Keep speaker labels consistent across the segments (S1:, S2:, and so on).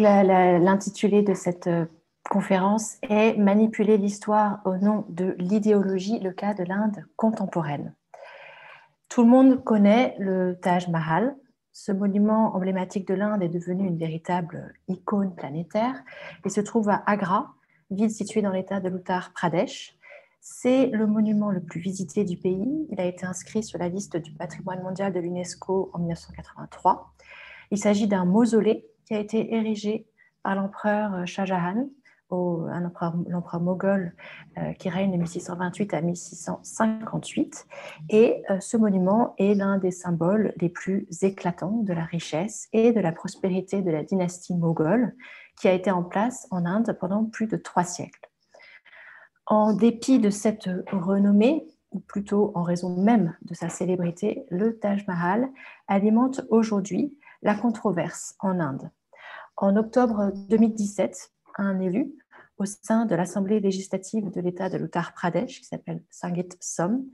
S1: L'intitulé de cette euh, conférence est Manipuler l'histoire au nom de l'idéologie, le cas de l'Inde contemporaine. Tout le monde connaît le Taj Mahal. Ce monument emblématique de l'Inde est devenu une véritable icône planétaire et se trouve à Agra, ville située dans l'état de l'Uttar Pradesh. C'est le monument le plus visité du pays. Il a été inscrit sur la liste du patrimoine mondial de l'UNESCO en 1983. Il s'agit d'un mausolée qui a été érigé par l'empereur Shah Jahan, l'empereur moghol euh, qui règne de 1628 à 1658. Et euh, ce monument est l'un des symboles les plus éclatants de la richesse et de la prospérité de la dynastie moghole qui a été en place en Inde pendant plus de trois siècles. En dépit de cette renommée, ou plutôt en raison même de sa célébrité, le Taj Mahal alimente aujourd'hui la controverse en Inde. En octobre 2017, un élu au sein de l'Assemblée législative de l'État de l'Uttar Pradesh, qui s'appelle Sangit Som,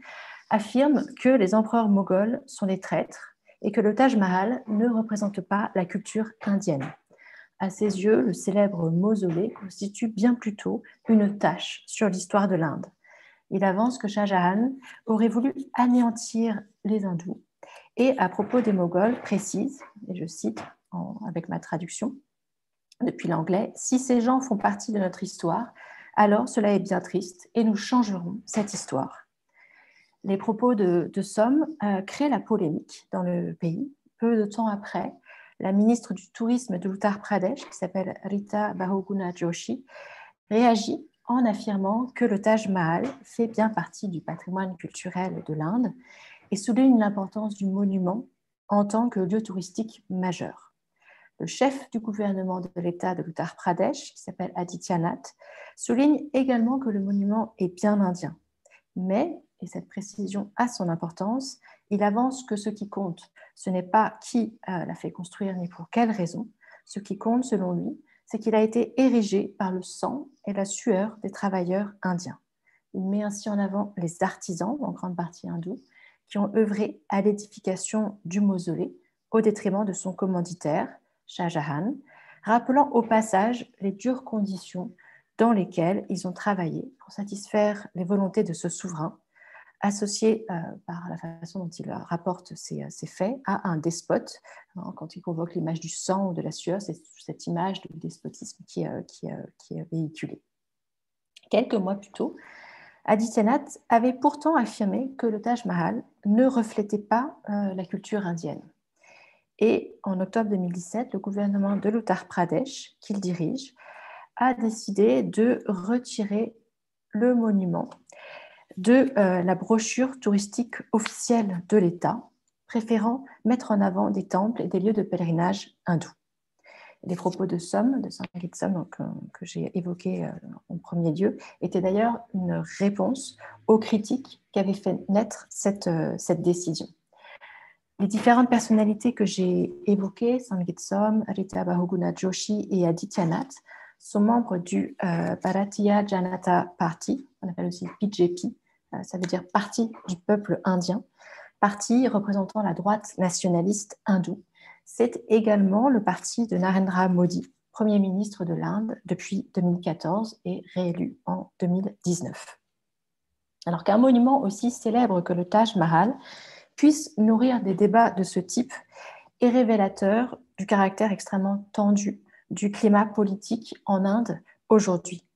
S1: affirme que les empereurs moghols sont des traîtres et que le Taj Mahal ne représente pas la culture indienne. À ses yeux, le célèbre mausolée constitue bien plutôt une tâche sur l'histoire de l'Inde. Il avance que Shah Jahan aurait voulu anéantir les hindous et à propos des Moghols précise, et je cite avec ma traduction depuis l'anglais, si ces gens font partie de notre histoire, alors cela est bien triste et nous changerons cette histoire. Les propos de, Somme euh, créent la polémique dans le pays. Peu de temps après, la ministre du Tourisme de l'Uttar Pradesh, qui s'appelle Rita Bahuguna Joshi, réagit en affirmant que le Taj Mahal fait bien partie du patrimoine culturel de l'Inde et souligne l'importance du monument en tant que lieu touristique majeur. Le chef du gouvernement de l'État de l'Uttar Pradesh, qui s'appelle Adityanath, souligne également que le monument est bien indien. Mais, et cette précision a son importance, il avance que ce qui compte, ce n'est pas qui euh, l'a fait construire ni pour quelle raison. Ce qui compte, selon lui, c'est qu'il a été érigé par le sang et la sueur des travailleurs indiens. Il met ainsi en avant les artisans, en grande partie hindous, qui ont œuvré à l'édification du mausolée au détriment de son commanditaire, Shah Jahan, rappelant au passage les dures conditions dans lesquelles ils ont travaillé pour satisfaire les volontés de ce souverain, associé euh, par la façon dont il rapporte ces, faits à un despote. Quand il convoque l'image du sang ou de la sueur, c'est cette image de despotisme qui, euh, qui, euh, est véhiculée. Quelques mois plus tôt, Adityanath avait pourtant affirmé que le Taj Mahal ne reflétait pas euh, la culture indienne. Et en octobre 2017, le gouvernement de l'Uttar Pradesh, qu'il dirige, a décidé de retirer le monument de euh, la brochure touristique officielle de l'État, préférant mettre en avant des temples et des lieux de pèlerinage hindous les propos de Somme, de Saint-Marie de Somme, que, que j'ai évoqués euh, en premier lieu, étaient d'ailleurs une réponse aux critiques qu'avait fait naître cette, euh, cette décision. Les différentes personnalités que j'ai évoquées, Sangit Som, Rita Bahuguna Joshi et Adityanath, sont membres du euh, Bharatiya Janata Party, on appelle aussi BJP, ça veut dire Parti du peuple indien, parti représentant la droite nationaliste hindoue, c'est également le parti de Narendra Modi, Premier ministre de l'Inde depuis 2014 et réélu en 2019. Alors qu'un monument aussi célèbre que le Taj Mahal puisse nourrir des débats de ce type est révélateur du caractère extrêmement tendu du climat politique en Inde aujourd'hui.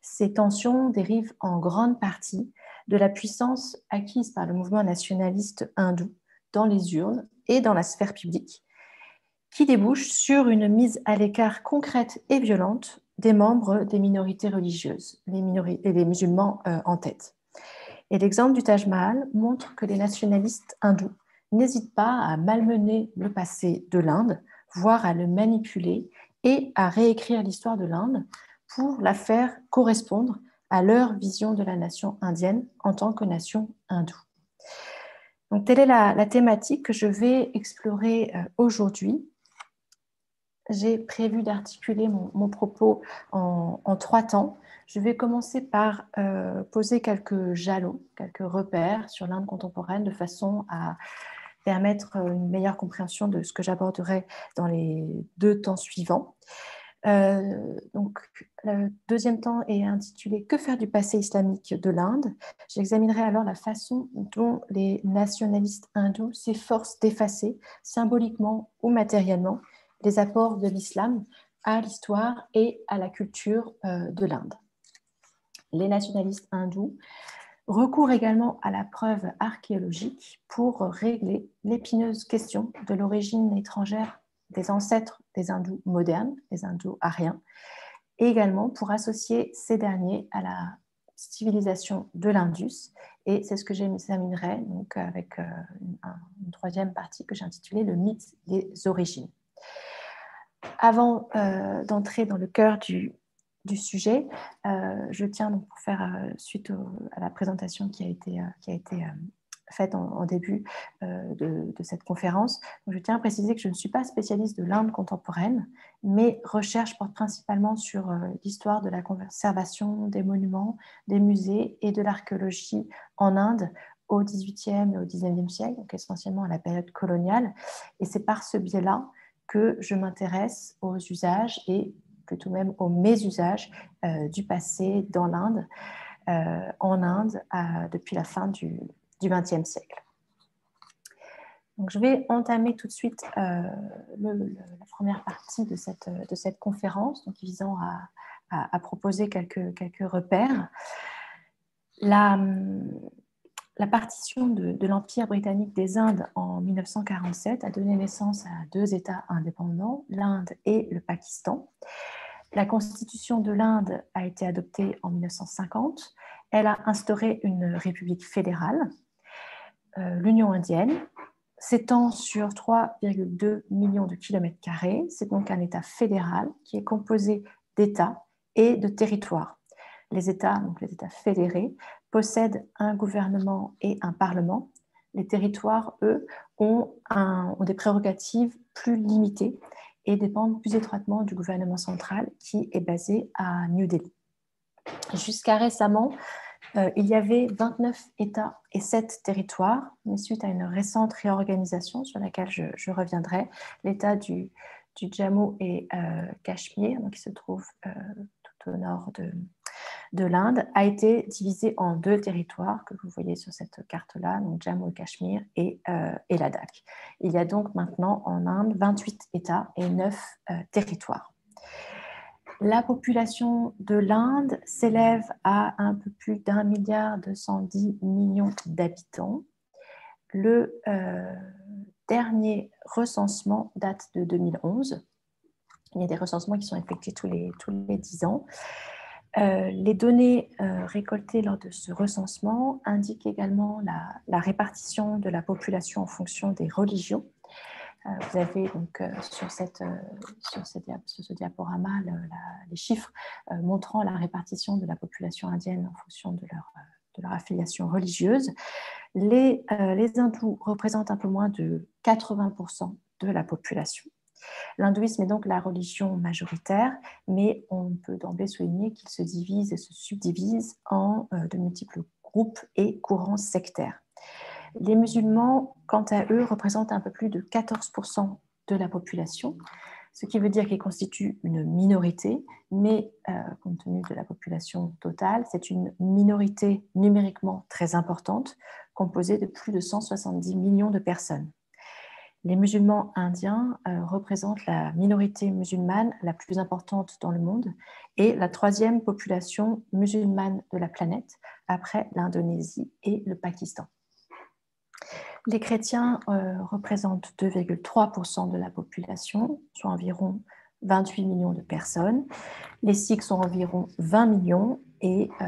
S1: Ces tensions dérivent en grande partie de la puissance acquise par le mouvement nationaliste hindou dans les urnes et dans la sphère publique, qui débouche sur une mise à l'écart concrète et violente des membres des minorités religieuses, les et les musulmans euh, en tête. Et l'exemple du Taj Mahal montre que les nationalistes hindous n'hésitent pas à malmener le passé de l'Inde, voire à le manipuler et à réécrire l'histoire de l'Inde pour la faire correspondre à leur vision de la nation indienne en tant que nation hindoue. Donc, telle est la, thématique que je vais explorer euh, aujourd'hui j'ai prévu d'articuler mon, propos en, trois temps. Je vais commencer par euh, poser quelques jalons, quelques repères sur l'Inde contemporaine de façon à permettre une meilleure compréhension de ce que j'aborderai dans les deux temps suivants. Euh, donc, le deuxième temps est intitulé Que faire du passé islamique de l'Inde? J'examinerai alors la façon dont les nationalistes hindous s'efforcent d'effacer symboliquement ou matériellement les apports de l'islam à l'histoire et à la culture euh, de l'Inde. Les nationalistes hindous recourent également à la preuve archéologique pour régler l'épineuse question de l'origine étrangère des ancêtres des hindous modernes, les hindous ariens, et également pour associer ces derniers à la civilisation de l'Indus. Et c'est ce que j'examinerai donc avec euh, une, troisième partie que j'ai intitulée Le mythe des origines. Avant euh, d'entrer dans le cœur du, sujet, euh, je tiens donc pour faire suite à la présentation qui a été, faite en, début euh, de, cette conférence. je tiens à préciser que je ne suis pas spécialiste de l'Inde contemporaine, mais recherche porte principalement sur euh, l'histoire de la conservation des monuments, des musées et de l'archéologie en Inde au XVIIIe et au XIXe siècle, donc essentiellement à la période coloniale. Et c'est par ce biais-là que je m'intéresse aux usages et plutôt même aux mésusages euh, du passé dans l'Inde, en Inde, depuis la fin du, XXe siècle. Donc, je vais entamer tout de suite euh, la première partie de cette, conférence, visant à, proposer quelques, repères. La partition de, l'Empire britannique des Indes en 1947 a donné naissance à deux États indépendants, l'Inde et le Pakistan. La constitution de l'Inde a été adoptée en 1950. Elle a instauré une république fédérale euh, l'Union indienne s'étend sur 3,2 millions de kilomètres carrés. C'est donc un État fédéral qui est composé d'États et de territoires. Les États, donc les États fédérés, possèdent un gouvernement et un parlement. Les territoires, eux, ont, des prérogatives plus limitées et dépendent plus étroitement du gouvernement central qui est basé à New Delhi. Jusqu'à récemment, euh, il y avait 29 États et 7 territoires, mais suite à une récente réorganisation sur laquelle je, reviendrai, l'État du, Jammu et euh, Cachemire, qui se trouve euh, tout au nord de, l'Inde, a été divisé en deux territoires que vous voyez sur cette carte-là, donc Jammu et Cachemire et, et Ladakh. Il y a donc maintenant en Inde 28 États et 9 territoires. La population de l'Inde s'élève à un peu plus d'un milliard 210 millions d'habitants. Le euh, dernier recensement date de 2011. Il y a des recensements qui sont effectués tous les, tous les 10 ans. Euh, les données euh, récoltées lors de ce recensement indiquent également la, répartition de la population en fonction des religions. Euh, vous avez donc sur, ce diaporama les chiffres montrant la répartition de la population indienne en fonction de leur, affiliation religieuse. Les hindous représentent un peu moins de 80% de la population. L'hindouisme est donc la religion majoritaire, mais on peut d'emblée souligner qu'il se divise et se subdivise en de multiples groupes et courants sectaires. Les musulmans, quant à eux, représentent un peu plus de 14% de la population, ce qui veut dire qu'ils constituent une minorité, mais euh, compte tenu de la population totale, c'est une minorité numériquement très importante, composée de plus de 170 millions de personnes. Les musulmans indiens euh, représentent la minorité musulmane la plus importante dans le monde et la troisième population musulmane de la planète après l'Indonésie et le Pakistan. Les chrétiens euh, représentent 2,3% de la population, soit environ 28 millions de personnes. Les sikhs sont environ 20 millions et euh,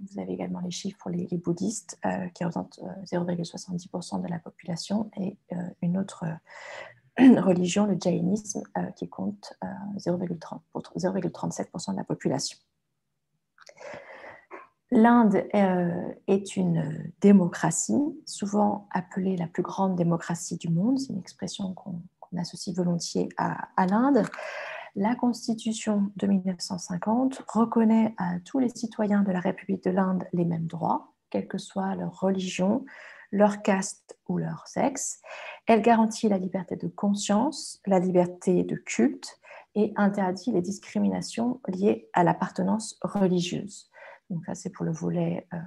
S1: vous avez également les chiffres pour les, bouddhistes euh, qui représentent 0,70% de la population et une autre religion, le jaïnisme, qui compte 0,37% de la population. L'Inde euh, est une démocratie, souvent appelée la plus grande démocratie du monde. C'est une expression qu'on associe volontiers à, l'Inde. La Constitution de 1950 reconnaît à tous les citoyens de la République de l'Inde les mêmes droits, quelle que soit leur religion, leur caste ou leur sexe. Elle garantit la liberté de conscience, la liberté de culte et interdit les discriminations liées à l'appartenance religieuse. Donc ça, c'est pour le volet euh,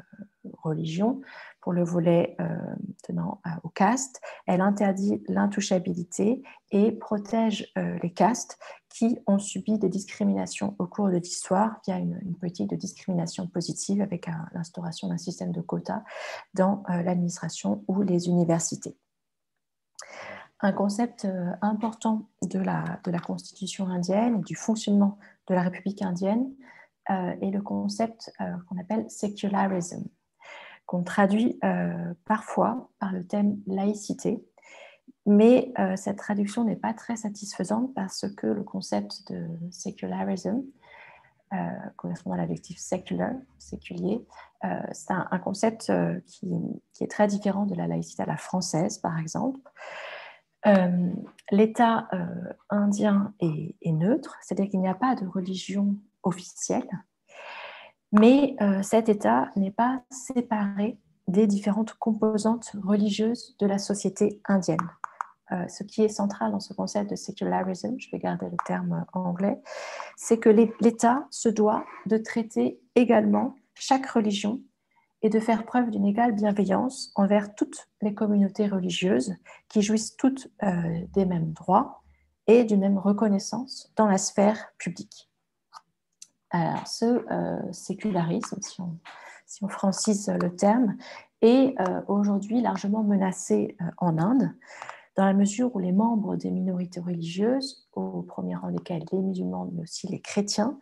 S1: religion. Pour le volet euh, tenant euh, au caste, elle interdit l'intouchabilité et protège les castes qui ont subi des discriminations au cours de l'histoire via une, politique de discrimination positive avec l'instauration d'un système de quotas dans l'administration ou les universités. Un concept important de la constitution indienne et du fonctionnement de la République indienne euh, est le concept euh, qu'on appelle secularism, qu'on traduit euh, parfois par le thème laïcité. Mais cette traduction n'est pas très satisfaisante parce que le concept de secularism, correspondant à l'adjectif secular, séculier, c'est un, concept qui, est très différent de la laïcité à la française, par exemple. L'État indien est neutre, c'est-à-dire qu'il n'y a pas de religion officielle, mais euh, cet État n'est pas séparé des différentes composantes religieuses de la société indienne. Euh, ce qui est central dans ce concept de secularism, je vais garder le terme anglais, c'est que l'État se doit de traiter également chaque religion et de faire preuve d'une égale bienveillance envers toutes les communautés religieuses qui jouissent toutes euh, des mêmes droits et d'une même reconnaissance dans la sphère publique. Alors, ce euh, sécularisme, si on, francise le terme, est euh, aujourd'hui largement menacé euh, en Inde, dans la mesure où les membres des minorités religieuses, au premier rang desquels les musulmans, mais aussi les chrétiens,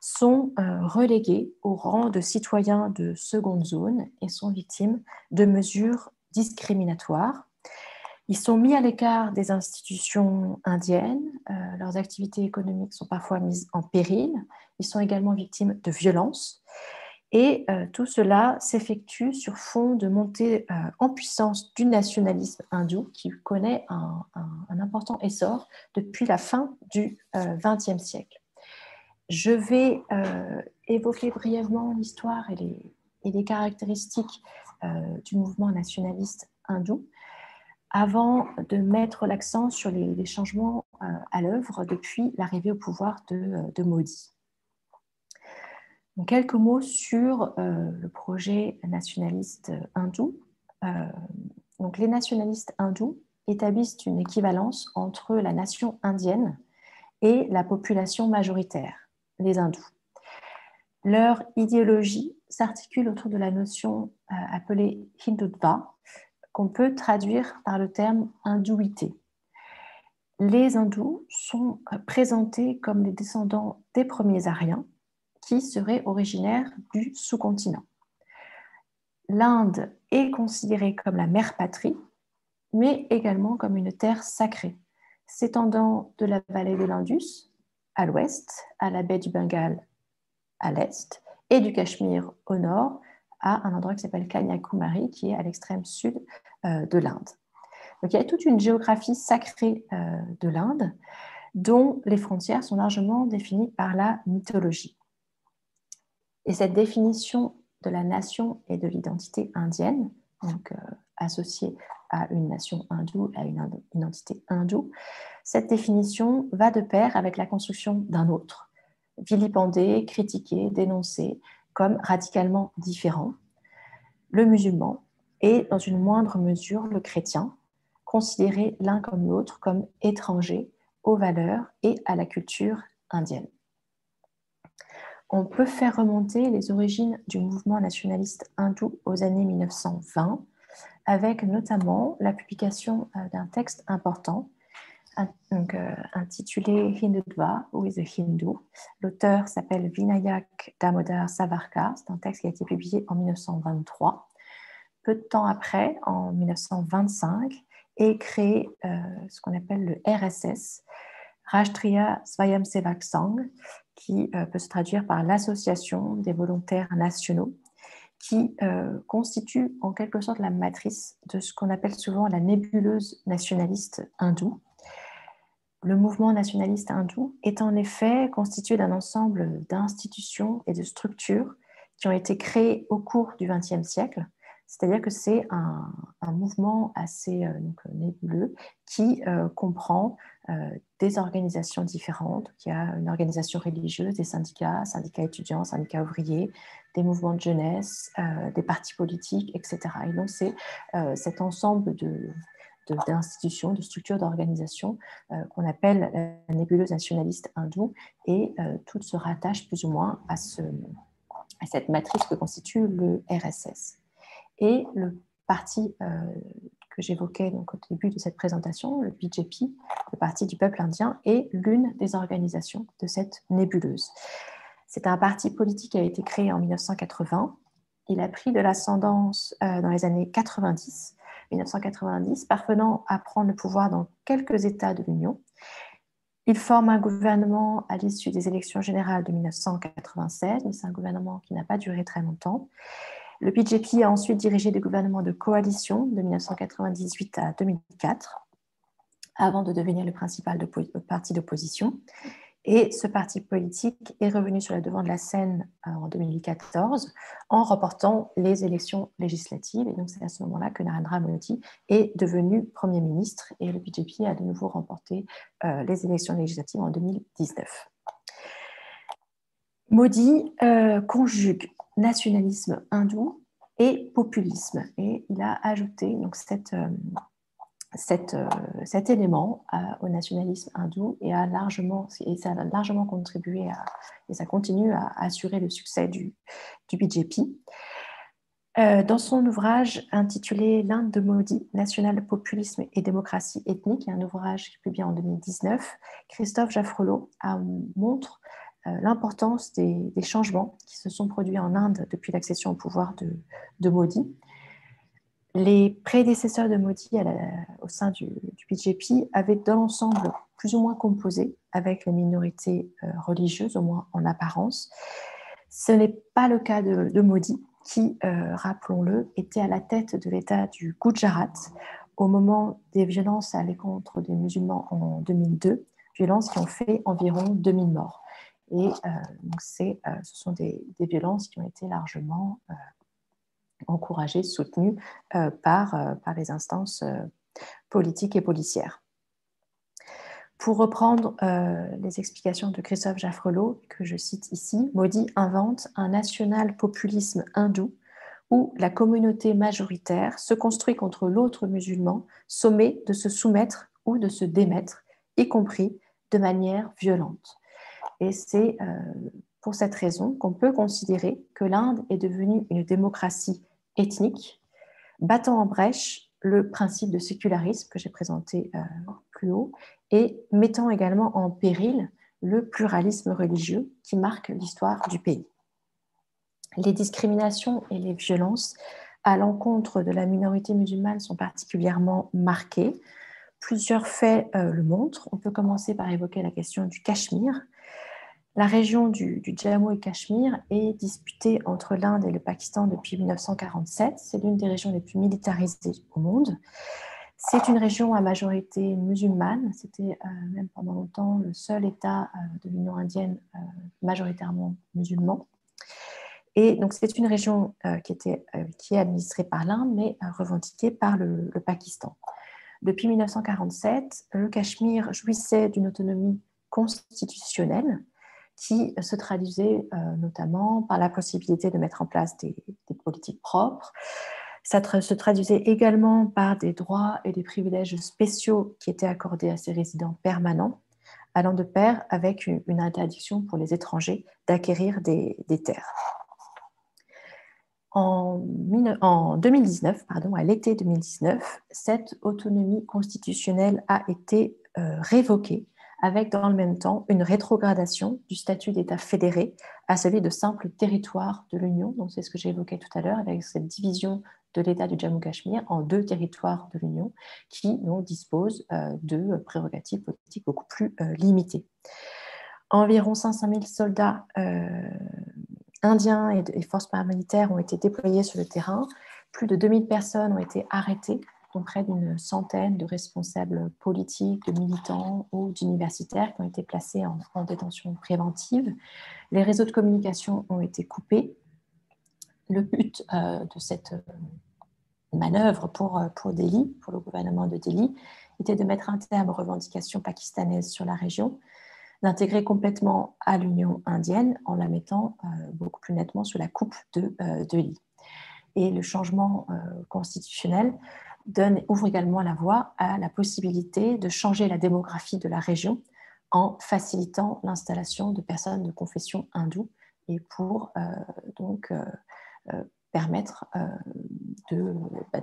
S1: sont relégués au rang de citoyens de seconde zone et sont victimes de mesures discriminatoires ils sont mis à l'écart des institutions indiennes, euh, leurs activités économiques sont parfois mises en péril, ils sont également victimes de violences. Et euh, tout cela s'effectue sur fond de montée euh, en puissance du nationalisme hindou qui connaît un, important essor depuis la fin du XXe siècle. Je vais évoquer brièvement l'histoire et les, et les caractéristiques du mouvement nationaliste hindou avant de mettre l'accent sur les, changements euh, à l'œuvre depuis l'arrivée au pouvoir de, euh, Modi. quelques mots sur euh, le projet nationaliste hindou. donc, les nationalistes hindous établissent une équivalence entre la nation indienne et la population majoritaire, les hindous. Leur idéologie s'articule autour de la notion appelée Hindutva, peut traduire par le terme hindouité. Les hindous sont présentés comme les descendants des premiers Aryens qui seraient originaires du sous-continent. L'Inde est considérée comme la mère patrie, mais également comme une terre sacrée, s'étendant de la vallée de l'Indus à l'ouest, à la baie du Bengale à l'est, et du Cachemire au nord, à un endroit qui s'appelle Kanyakumari, qui est à l'extrême sud euh, de l'Inde. Donc il y a toute une géographie sacrée euh, de l'Inde dont les frontières sont largement définies par la mythologie. Et cette définition de la nation et de l'identité indienne, donc euh, associée à une nation hindoue, à une identité hindoue, cette définition va de pair avec la construction d'un autre, vilipendé, critiqué, dénoncé comme radicalement différent, le musulman, et, dans une moindre mesure, le chrétien, considérés l'un comme l'autre comme étrangers aux valeurs et à la culture indienne. On peut faire remonter les origines du mouvement nationaliste hindou aux années 1920, avec notamment la publication euh, d'un texte important donc, euh, intitulé Hindutva, ou is a Hindu? L'auteur s'appelle Vinayak Damodar Savarkar. C'est un texte qui a été publié en 1923 peu de temps après, en 1925, est créé euh, ce qu'on appelle le RSS, Rashtriya Swayamsevak Sangh, qui euh, peut se traduire par l'Association des volontaires nationaux, qui euh, constitue en quelque sorte la matrice de ce qu'on appelle souvent la nébuleuse nationaliste hindoue. Le mouvement nationaliste hindou est en effet constitué d'un ensemble d'institutions et de structures qui ont été créées au cours du XXe siècle C'est-à-dire que c'est un, mouvement assez euh, nébuleux qui euh, comprend des organisations différentes. Y a une organisation religieuse, des syndicats, syndicats étudiants, syndicats ouvriers, des mouvements de jeunesse, des partis politiques, etc. Et donc c'est cet ensemble de, d'institutions, de, structures d'organisation qu'on appelle la nébuleuse nationaliste hindoue et toutes se rattachent plus ou moins à ce, à cette matrice que constitue le RSS. Et le parti euh, que j'évoquais au début de cette présentation, le BJP, le Parti du peuple indien, est l'une des organisations de cette nébuleuse. C'est un parti politique qui a été créé en 1980. Il a pris de l'ascendance euh, dans les années 90, 1990, parvenant à prendre le pouvoir dans quelques États de l'Union il forme un gouvernement à l'issue des élections générales de 1996, mais c'est un gouvernement qui n'a pas duré très longtemps. Le BJP a ensuite dirigé des gouvernements de coalition de 1998 à 2004, avant de devenir le principal parti d'opposition. Et ce parti politique est revenu sur le devant de la scène euh, en 2014 en remportant les élections législatives. Et donc, c'est à ce moment-là que Narendra Modi est devenu Premier ministre et le BJP a de nouveau remporté euh, les élections législatives en 2019. Modi euh, conjugue nationalisme hindou et populisme. Et il a ajouté donc, cette, cet élément au nationalisme hindou et, a largement, et ça a largement contribué et ça continue à, assurer le succès du, BJP. Euh, dans son ouvrage intitulé L'Inde de Modi, national populisme et démocratie ethnique, un ouvrage publié en 2019, Christophe Jaffrelot montre euh, l'importance des, changements qui se sont produits en Inde depuis l'accession au pouvoir de, de Modi les prédécesseurs de Modi au sein du, BJP avaient dans l'ensemble plus ou moins composé avec les minorités euh, religieuses, au moins en apparence. Ce n'est pas le cas de, Modi, qui, euh, rappelons-le, était à la tête de l'État du Gujarat au moment des violences à l'encontre des musulmans en 2002, violences qui ont fait environ 2000 morts. Et euh, donc ce sont des, violences qui ont été largement encouragés, soutenus euh, par, euh, les instances euh, politiques et policières. Pour reprendre les explications de Christophe Jaffrelot, que je cite ici, Modi invente un national-populisme hindou où la communauté majoritaire se construit contre l'autre musulman, sommé de se soumettre ou de se démettre, y compris de manière violente. Et c'est pour cette raison qu'on peut considérer que l'Inde est devenue une démocratie ethnique, battant en brèche le principe de sécularisme que j'ai présenté euh, plus haut et mettant également en péril le pluralisme religieux qui marque l'histoire du pays. Les discriminations et les violences à l'encontre de la minorité musulmane sont particulièrement marquées. Plusieurs faits euh, le montrent. On peut commencer par évoquer la question du Cachemire, la région du, Jammu et Cachemire est disputée entre l'Inde et le Pakistan depuis 1947. C'est l'une des régions les plus militarisées au monde. C'est une région à majorité musulmane. C'était euh, même pendant longtemps le seul État euh, de l'Union indienne euh, majoritairement musulman. Et donc c'est une région qui, était, qui est administrée par l'Inde, mais revendiquée par le Pakistan. Depuis 1947, le Cachemire jouissait d'une autonomie constitutionnelle qui se traduisait euh, notamment par la possibilité de mettre en place des, politiques propres. Ça se traduisait également par des droits et des privilèges spéciaux qui étaient accordés à ces résidents permanents, allant de pair avec une, interdiction pour les étrangers d'acquérir des, terres. En, en, 2019, pardon, à l'été 2019, cette autonomie constitutionnelle a été euh, révoquée avec dans le même temps une rétrogradation du statut d'État fédéré à celui de simple territoire de l'Union. C'est ce que j'ai évoqué tout à l'heure avec cette division de l'État du Jammu-Cachemire en deux territoires de l'Union qui disposent euh, de prérogatives politiques beaucoup plus euh, limitées. Environ 500 000 soldats euh, indiens et, forces paramilitaires ont été déployés sur le terrain. Plus de 2000 personnes ont été arrêtées près d'une centaine de responsables politiques, de militants ou d'universitaires qui ont été placés en, détention préventive. Les réseaux de communication ont été coupés. Le but euh, de cette manœuvre pour, pour Delhi, pour le gouvernement de Delhi, était de mettre un terme aux revendications pakistanaises sur la région, d'intégrer complètement à l'Union indienne en la mettant beaucoup plus nettement sous la coupe de Delhi. Et le changement constitutionnel donne, ouvre également la voie à la possibilité de changer la démographie de la région en facilitant l'installation de personnes de confession hindoue et pour euh, donc euh, euh, permettre de, bah,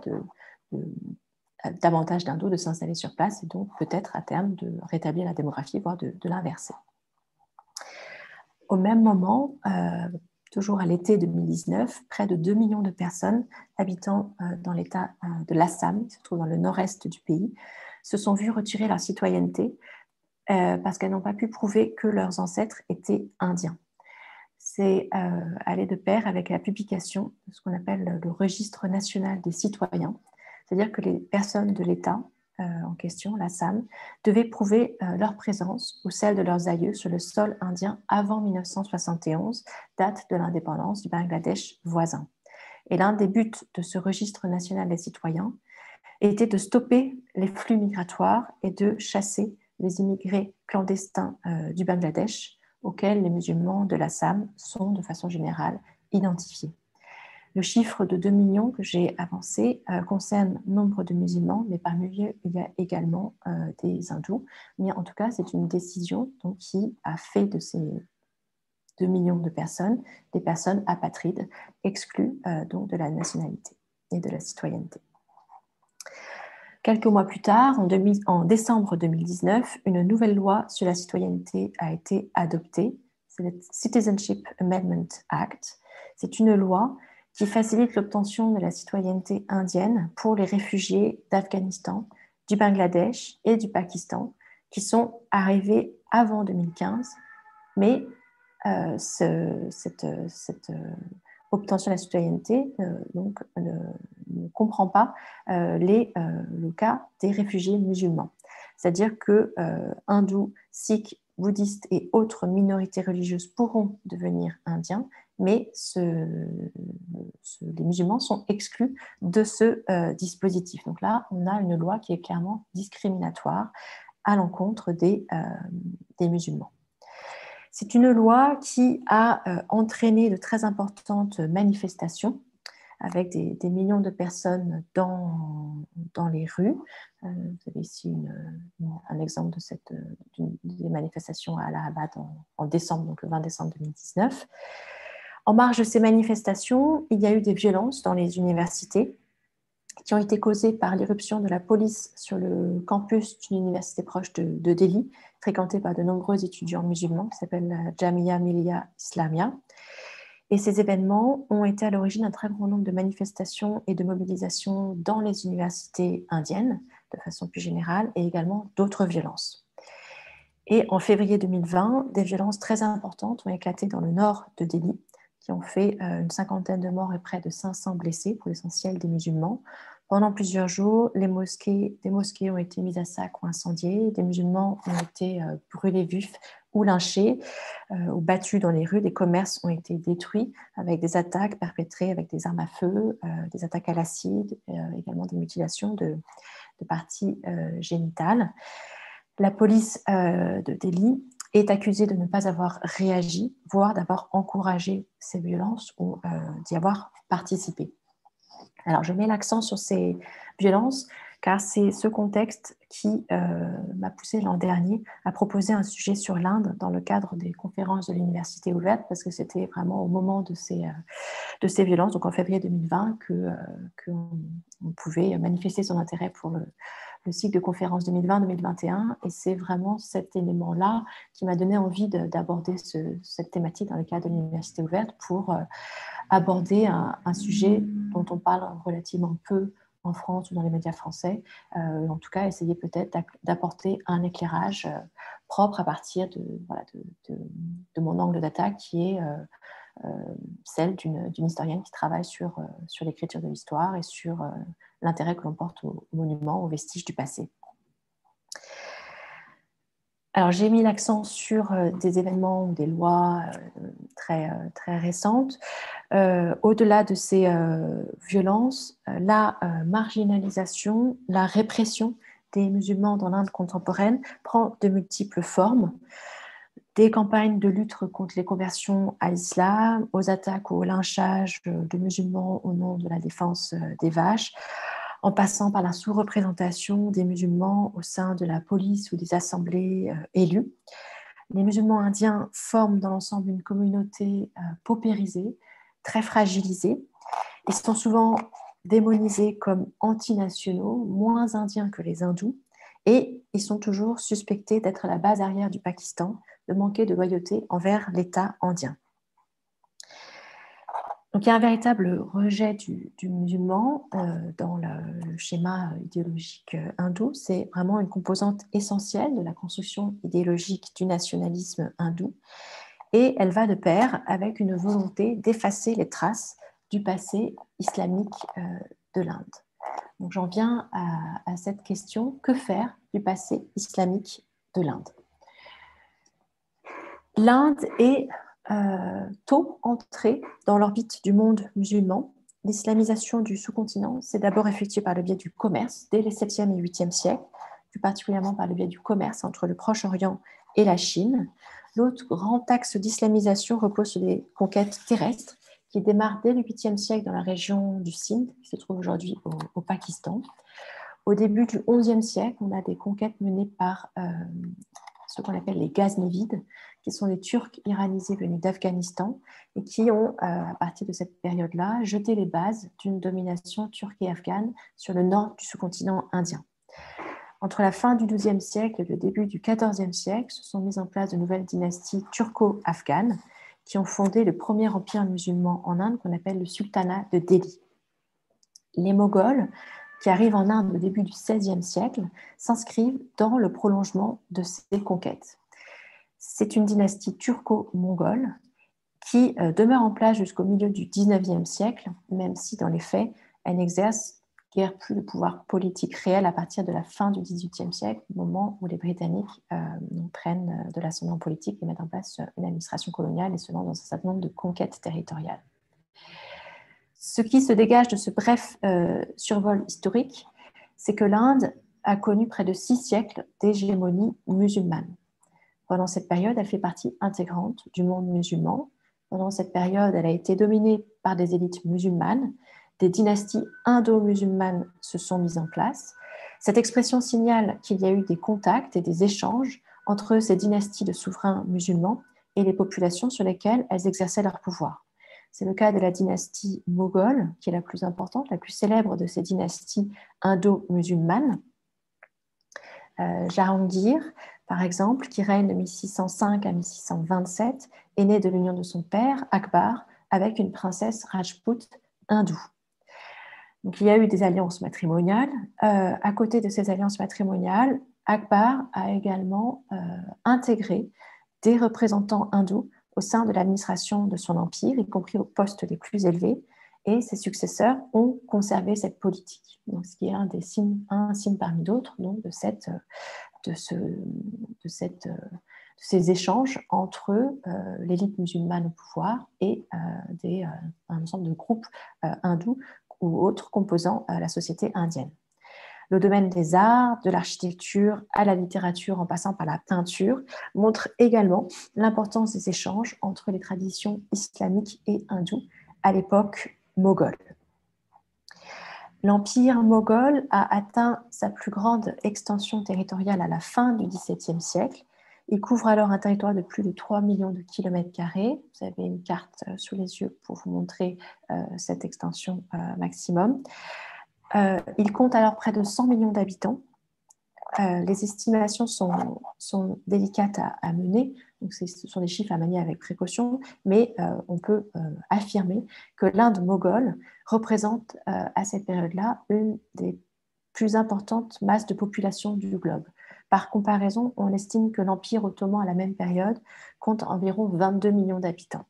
S1: davantage d'hindous de s'installer sur place et donc peut-être à terme de rétablir la démographie, voire de l'inverser. Au même moment, toujours à l'été 2019, près de 2 millions de personnes habitant euh, dans l'État euh, de l'Assam, qui se trouve dans le nord-est du pays, se sont vues retirer leur citoyenneté euh, parce qu'elles n'ont pas pu prouver que leurs ancêtres étaient indiens. C'est allé de pair avec la publication de ce qu'on appelle le registre national des citoyens, c'est-à-dire que les personnes de l'État en question, la SAM, devaient prouver euh, leur présence ou celle de leurs aïeux sur le sol indien avant 1971, date de l'indépendance du Bangladesh voisin. Et l'un des buts de ce registre national des citoyens était de stopper les flux migratoires et de chasser les immigrés clandestins euh, du Bangladesh auxquels les musulmans de la SAM sont de façon générale identifiés. Le chiffre de 2 millions que j'ai avancé euh, concerne nombre de musulmans, mais parmi eux, il y a également euh, des hindous. Mais en tout cas, c'est une décision donc, qui a fait de ces 2 millions de personnes des personnes apatrides, exclues euh, donc, de la nationalité et de la citoyenneté. Quelques mois plus tard, en, en, décembre 2019, une nouvelle loi sur la citoyenneté a été adoptée. C'est le Citizenship Amendment Act. C'est une loi qui facilite l'obtention de la citoyenneté indienne pour les réfugiés d'Afghanistan, du Bangladesh et du Pakistan qui sont arrivés avant 2015, mais euh, cette, euh, obtention de la citoyenneté euh, ne, comprend pas les, le cas des réfugiés musulmans. C'est-à-dire que hindous, sikhs, bouddhistes et autres minorités religieuses pourront devenir indiens, mais les musulmans sont exclus de ce euh, dispositif. Donc là, on a une loi qui est clairement discriminatoire à l'encontre des, euh, musulmans. C'est une loi qui a euh, entraîné de très importantes manifestations avec des, millions de personnes dans, les rues. vous avez ici un exemple de cette, des manifestations à Allahabad en, décembre, donc le 20 décembre 2019. En marge de ces manifestations, il y a eu des violences dans les universités qui ont été causées par l'irruption de la police sur le campus d'une université proche de, Delhi, fréquentée par de nombreux étudiants musulmans, qui s'appelle la Jamia Millia Islamia. Et ces événements ont été à l'origine d'un très grand nombre de manifestations et de mobilisations dans les universités indiennes, de façon plus générale, et également d'autres violences. Et en février 2020, des violences très importantes ont éclaté dans le nord de Delhi, qui ont fait euh, une cinquantaine de morts et près de 500 blessés, pour l'essentiel des musulmans. Pendant plusieurs jours, les mosquées, des mosquées ont été mises à sac ou incendiées, des musulmans ont été euh, brûlés vifs ou lynchés euh, ou battus dans les rues, des commerces ont été détruits avec des attaques perpétrées avec des armes à feu, des attaques à l'acide, également des mutilations de, de parties génitales. La police de Delhi est accusé de ne pas avoir réagi, voire d'avoir encouragé ces violences ou euh, d'y avoir participé. Alors, je mets l'accent sur ces violences car c'est ce contexte qui euh, m'a poussé l'an dernier à proposer un sujet sur l'Inde dans le cadre des conférences de l'Université ouverte, parce que c'était vraiment au moment de ces, euh, de ces violences, donc en février 2020, qu'on on pouvait manifester son intérêt pour le, le cycle de conférences 2020-2021. Et c'est vraiment cet élément-là qui m'a donné envie d'aborder cette thématique dans le cadre de l'Université ouverte pour euh, aborder un, sujet dont on parle relativement peu en France ou dans les médias français. Euh, en tout cas, essayer peut-être d'apporter un éclairage euh, propre à partir de, voilà, de, de, mon angle d'attaque qui est celle d'une historienne qui travaille sur, sur l'écriture de l'histoire et sur l'intérêt que l'on porte aux monuments, aux vestiges du passé. Alors, j'ai mis l'accent sur des événements ou des lois très, très récentes. Au-delà de ces violences, la marginalisation, la répression des musulmans dans l'Inde contemporaine prend de multiples formes des campagnes de lutte contre les conversions à l'islam, aux attaques au lynchage de musulmans au nom de la défense euh, des vaches, en passant par la sous-représentation des musulmans au sein de la police ou des assemblées euh, élues. Les musulmans indiens forment dans l'ensemble une communauté euh, paupérisée, très fragilisée. Ils sont souvent démonisés comme antinationaux, moins indiens que les hindous, et ils sont toujours suspectés d'être la base arrière du Pakistan, de manquer de loyauté envers l'État indien. Donc il y a un véritable rejet du, musulman euh, dans le, schéma idéologique hindou. C'est vraiment une composante essentielle de la construction idéologique du nationalisme hindou. Et elle va de pair avec une volonté d'effacer les traces du passé islamique euh, de l'Inde. Donc j'en viens à, cette question, que faire du passé islamique de l'Inde? L'Inde est euh, tôt entrée dans l'orbite du monde musulman. L'islamisation du sous-continent s'est d'abord effectuée par le biais du commerce dès les 7e et 8e siècles, plus particulièrement par le biais du commerce entre le Proche-Orient et la Chine. L'autre grand axe d'islamisation repose sur des conquêtes terrestres qui démarre dès le 8e siècle dans la région du Sindh, qui se trouve aujourd'hui au, Pakistan. Au début du 11e siècle, on a des conquêtes menées par euh, ce qu'on appelle les Ghaznavides, qui sont les Turcs iranisés venus d'Afghanistan et qui ont, euh, à partir de cette période-là, jeté les bases d'une domination turque et afghane sur le nord du sous-continent indien. Entre la fin du XIIe siècle et le début du XIVe siècle, se sont mises en place de nouvelles dynasties turco-afghanes qui ont fondé le premier empire musulman en Inde qu'on appelle le sultanat de Delhi. Les Moghols, qui arrivent en Inde au début du XVIe siècle, s'inscrivent dans le prolongement de ces conquêtes. C'est une dynastie turco-mongole qui euh, demeure en place jusqu'au milieu du XIXe siècle, même si dans les faits, elle n'exerce guère plus de pouvoir politique réel à partir de la fin du XVIIIe siècle, au moment où les Britanniques euh, prennent euh, de l'ascendant politique et mettent en place une administration coloniale et se lancent dans un certain nombre de conquêtes territoriales. Ce qui se dégage de ce bref survol historique, c'est que l'Inde a connu près de six siècles d'hégémonie musulmane. Pendant cette période, elle fait partie intégrante du monde musulman. Pendant cette période, elle a été dominée par des élites musulmanes des dynasties indo-musulmanes se sont mises en place. Cette expression signale qu'il y a eu des contacts et des échanges entre ces dynasties de souverains musulmans et les populations sur lesquelles elles exerçaient leur pouvoir. C'est le cas de la dynastie moghole, qui est la plus importante, la plus célèbre de ces dynasties indo-musulmanes. Euh, par exemple, qui règne de 1605 à 1627, est né de l'union de son père, Akbar, avec une princesse rajput hindoue. Donc, il y a eu des alliances matrimoniales. Euh, à côté de ces alliances matrimoniales, Akbar a également euh, intégré des représentants hindous au sein de l'administration de son empire, y compris aux postes les plus élevés, et ses successeurs ont conservé cette politique. Donc, ce qui est un signe parmi d'autres de, cette, de, ces échanges entre euh, l'élite musulmane au pouvoir et des, un ensemble de groupes hindous ou autres composants à la société indienne. Le domaine des arts, de l'architecture à la littérature en passant par la peinture montre également l'importance des échanges entre les traditions islamiques et hindoues à l'époque moghole. L'empire moghol a atteint sa plus grande extension territoriale à la fin du XVIIe siècle il couvre alors un territoire de plus de 3 millions de kilomètres carrés. Vous avez une carte euh, sous les yeux pour vous montrer euh, cette extension euh, maximum. il compte alors près de 100 millions d'habitants. les estimations sont, sont délicates à, mener, donc ce sont des chiffres à manier avec précaution, mais on peut affirmer que l'Inde moghole représente à cette période-là une des plus importantes masses de population du globe. Par comparaison, on estime que l'Empire ottoman à la même période compte environ 22 millions d'habitants.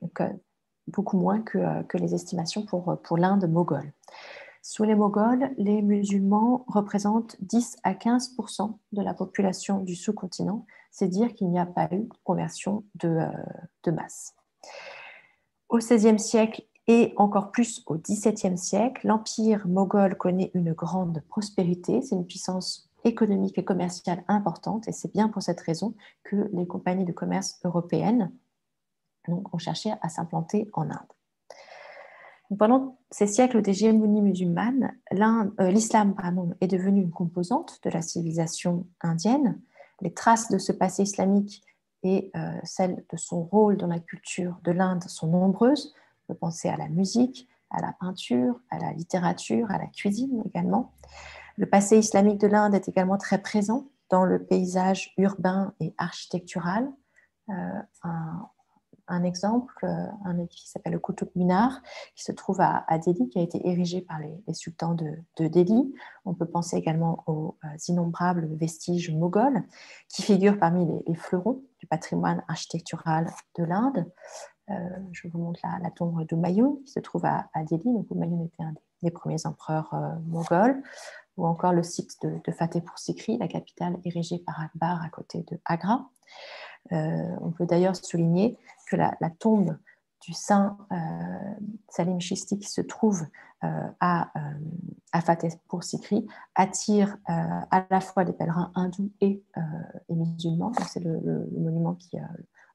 S1: Donc, euh, beaucoup moins que, euh, que, les estimations pour, pour l'Inde moghole. Sous les Moghols, les musulmans représentent 10 à 15% de la population du sous-continent. C'est dire qu'il n'y a pas eu de conversion de, euh, masse. Au XVIe siècle et encore plus au XVIIe siècle, l'empire moghol connaît une grande prospérité. C'est une puissance économique et commerciale importante et c'est bien pour cette raison que les compagnies de commerce européennes ont cherché à s'implanter en Inde. Pendant ces siècles d'hégémonie musulmane, euh, l'islam est devenu une composante de la civilisation indienne. Les traces de ce passé islamique et euh, celles de son rôle dans la culture de l'Inde sont nombreuses. On peut penser à la musique, à la peinture, à la littérature, à la cuisine également. Le passé islamique de l'Inde est également très présent dans le paysage urbain et architectural. Euh, un exemple, euh, un qui s'appelle le Qutub Minar, qui se trouve à, Delhi, qui a été érigé par les, sultans de, Delhi. On peut penser également aux euh, innombrables vestiges moghols, qui figurent parmi les, fleurons du patrimoine architectural de l'Inde. Euh, je vous montre la, la tombe d'Humayun, qui se trouve à, Delhi. Donc, Humayun était un des, premiers empereurs moghols ou encore le site de, de Fatehpur Sikri, la capitale érigée par Akbar à côté de Agra. Euh, on peut d'ailleurs souligner que la, tombe du saint euh, Salim Chisti qui se trouve euh, à, à Fatehpur Sikri attire à la fois des pèlerins hindous et, musulmans. C'est le, monument qui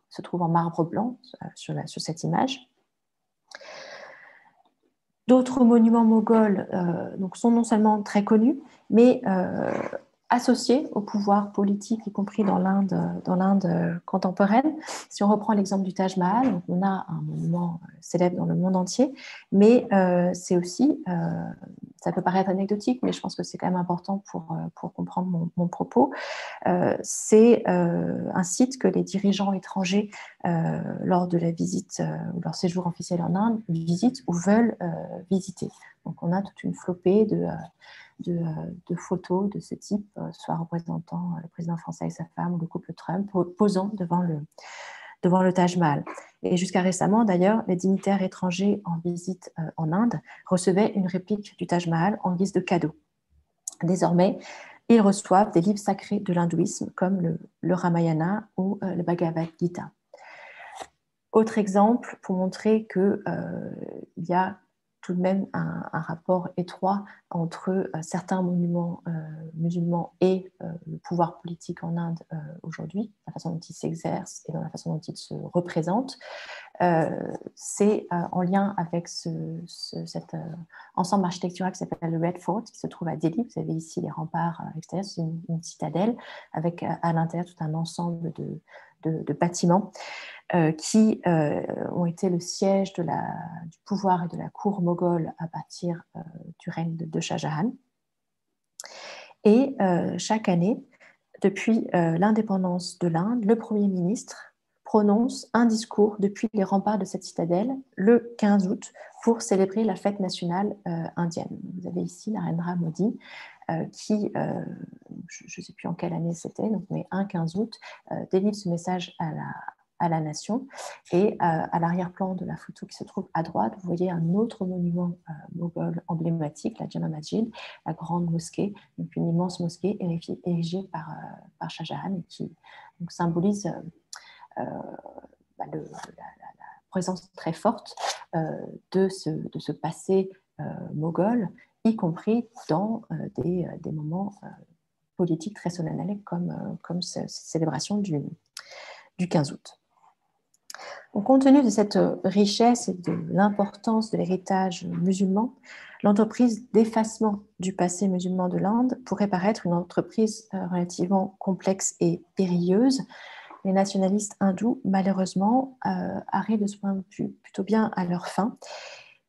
S1: se trouve en marbre blanc sur, cette image. D'autres monuments moghols sont non seulement très connus, mais associés au pouvoir politique, y compris dans l'Inde, l'Inde contemporaine. Si on reprend l'exemple du Taj Mahal, on a un monument euh, célèbre dans le monde entier, mais euh, c'est aussi, euh, ça peut paraître anecdotique, mais je pense que c'est quand même important pour comprendre mon, propos. c'est un site que les dirigeants étrangers, lors de la visite ou leur séjour officiel en Inde, visitent ou veulent visiter. Donc on a toute une flopée de de, photos de ce type, euh, soit représentant euh, le président français et sa femme ou le couple Trump, posant devant le, devant le Taj Mahal. Et jusqu'à récemment, d'ailleurs, les dignitaires étrangers en visite euh, en Inde recevaient une réplique du Taj Mahal en guise de cadeau. Désormais, ils reçoivent des livres sacrés de l'hindouisme comme le, Ramayana ou le Bhagavad Gita. Autre exemple pour montrer qu'il il y a tout de même un, rapport étroit entre euh, certains monuments euh, musulmans et euh, le pouvoir politique en Inde aujourd'hui, la façon dont ils s'exercent et dans la façon dont ils se représentent. c'est en lien avec ce, cet ensemble architectural qui s'appelle le Red Fort, qui se trouve à Delhi. Vous avez ici les remparts extérieurs, c'est une, citadelle avec à l'intérieur tout un ensemble de, de, bâtiments euh, qui euh, ont été le siège du pouvoir et de la cour moghole à partir euh, du règne de, Shah Jahan. Et chaque année, depuis l'indépendance de l'Inde, le Premier ministre prononce un discours depuis les remparts de cette citadelle le 15 août pour célébrer la fête nationale indienne. Vous avez ici Narendra Modi qui, euh, je ne sais plus en quelle année c'était, mais un 15 août, euh, délivre ce message à la, nation. Et à l'arrière-plan de la photo qui se trouve à droite, vous voyez un autre monument moghol emblématique, la Jama Masjid, la grande mosquée, donc une immense mosquée érigée par, par Shah Jahan et qui symbolise bah, la, présence très forte de, ce, de ce passé moghol y compris dans euh, des, euh, des, moments euh, politiques très solennels comme, cette célébration du, du 15 août. compte tenu de cette richesse et de l'importance de l'héritage musulman, l'entreprise d'effacement du passé musulman de l'Inde pourrait paraître une entreprise relativement complexe et périlleuse. Les nationalistes hindous, malheureusement, arrivent de ce point de vue plutôt bien à leur fin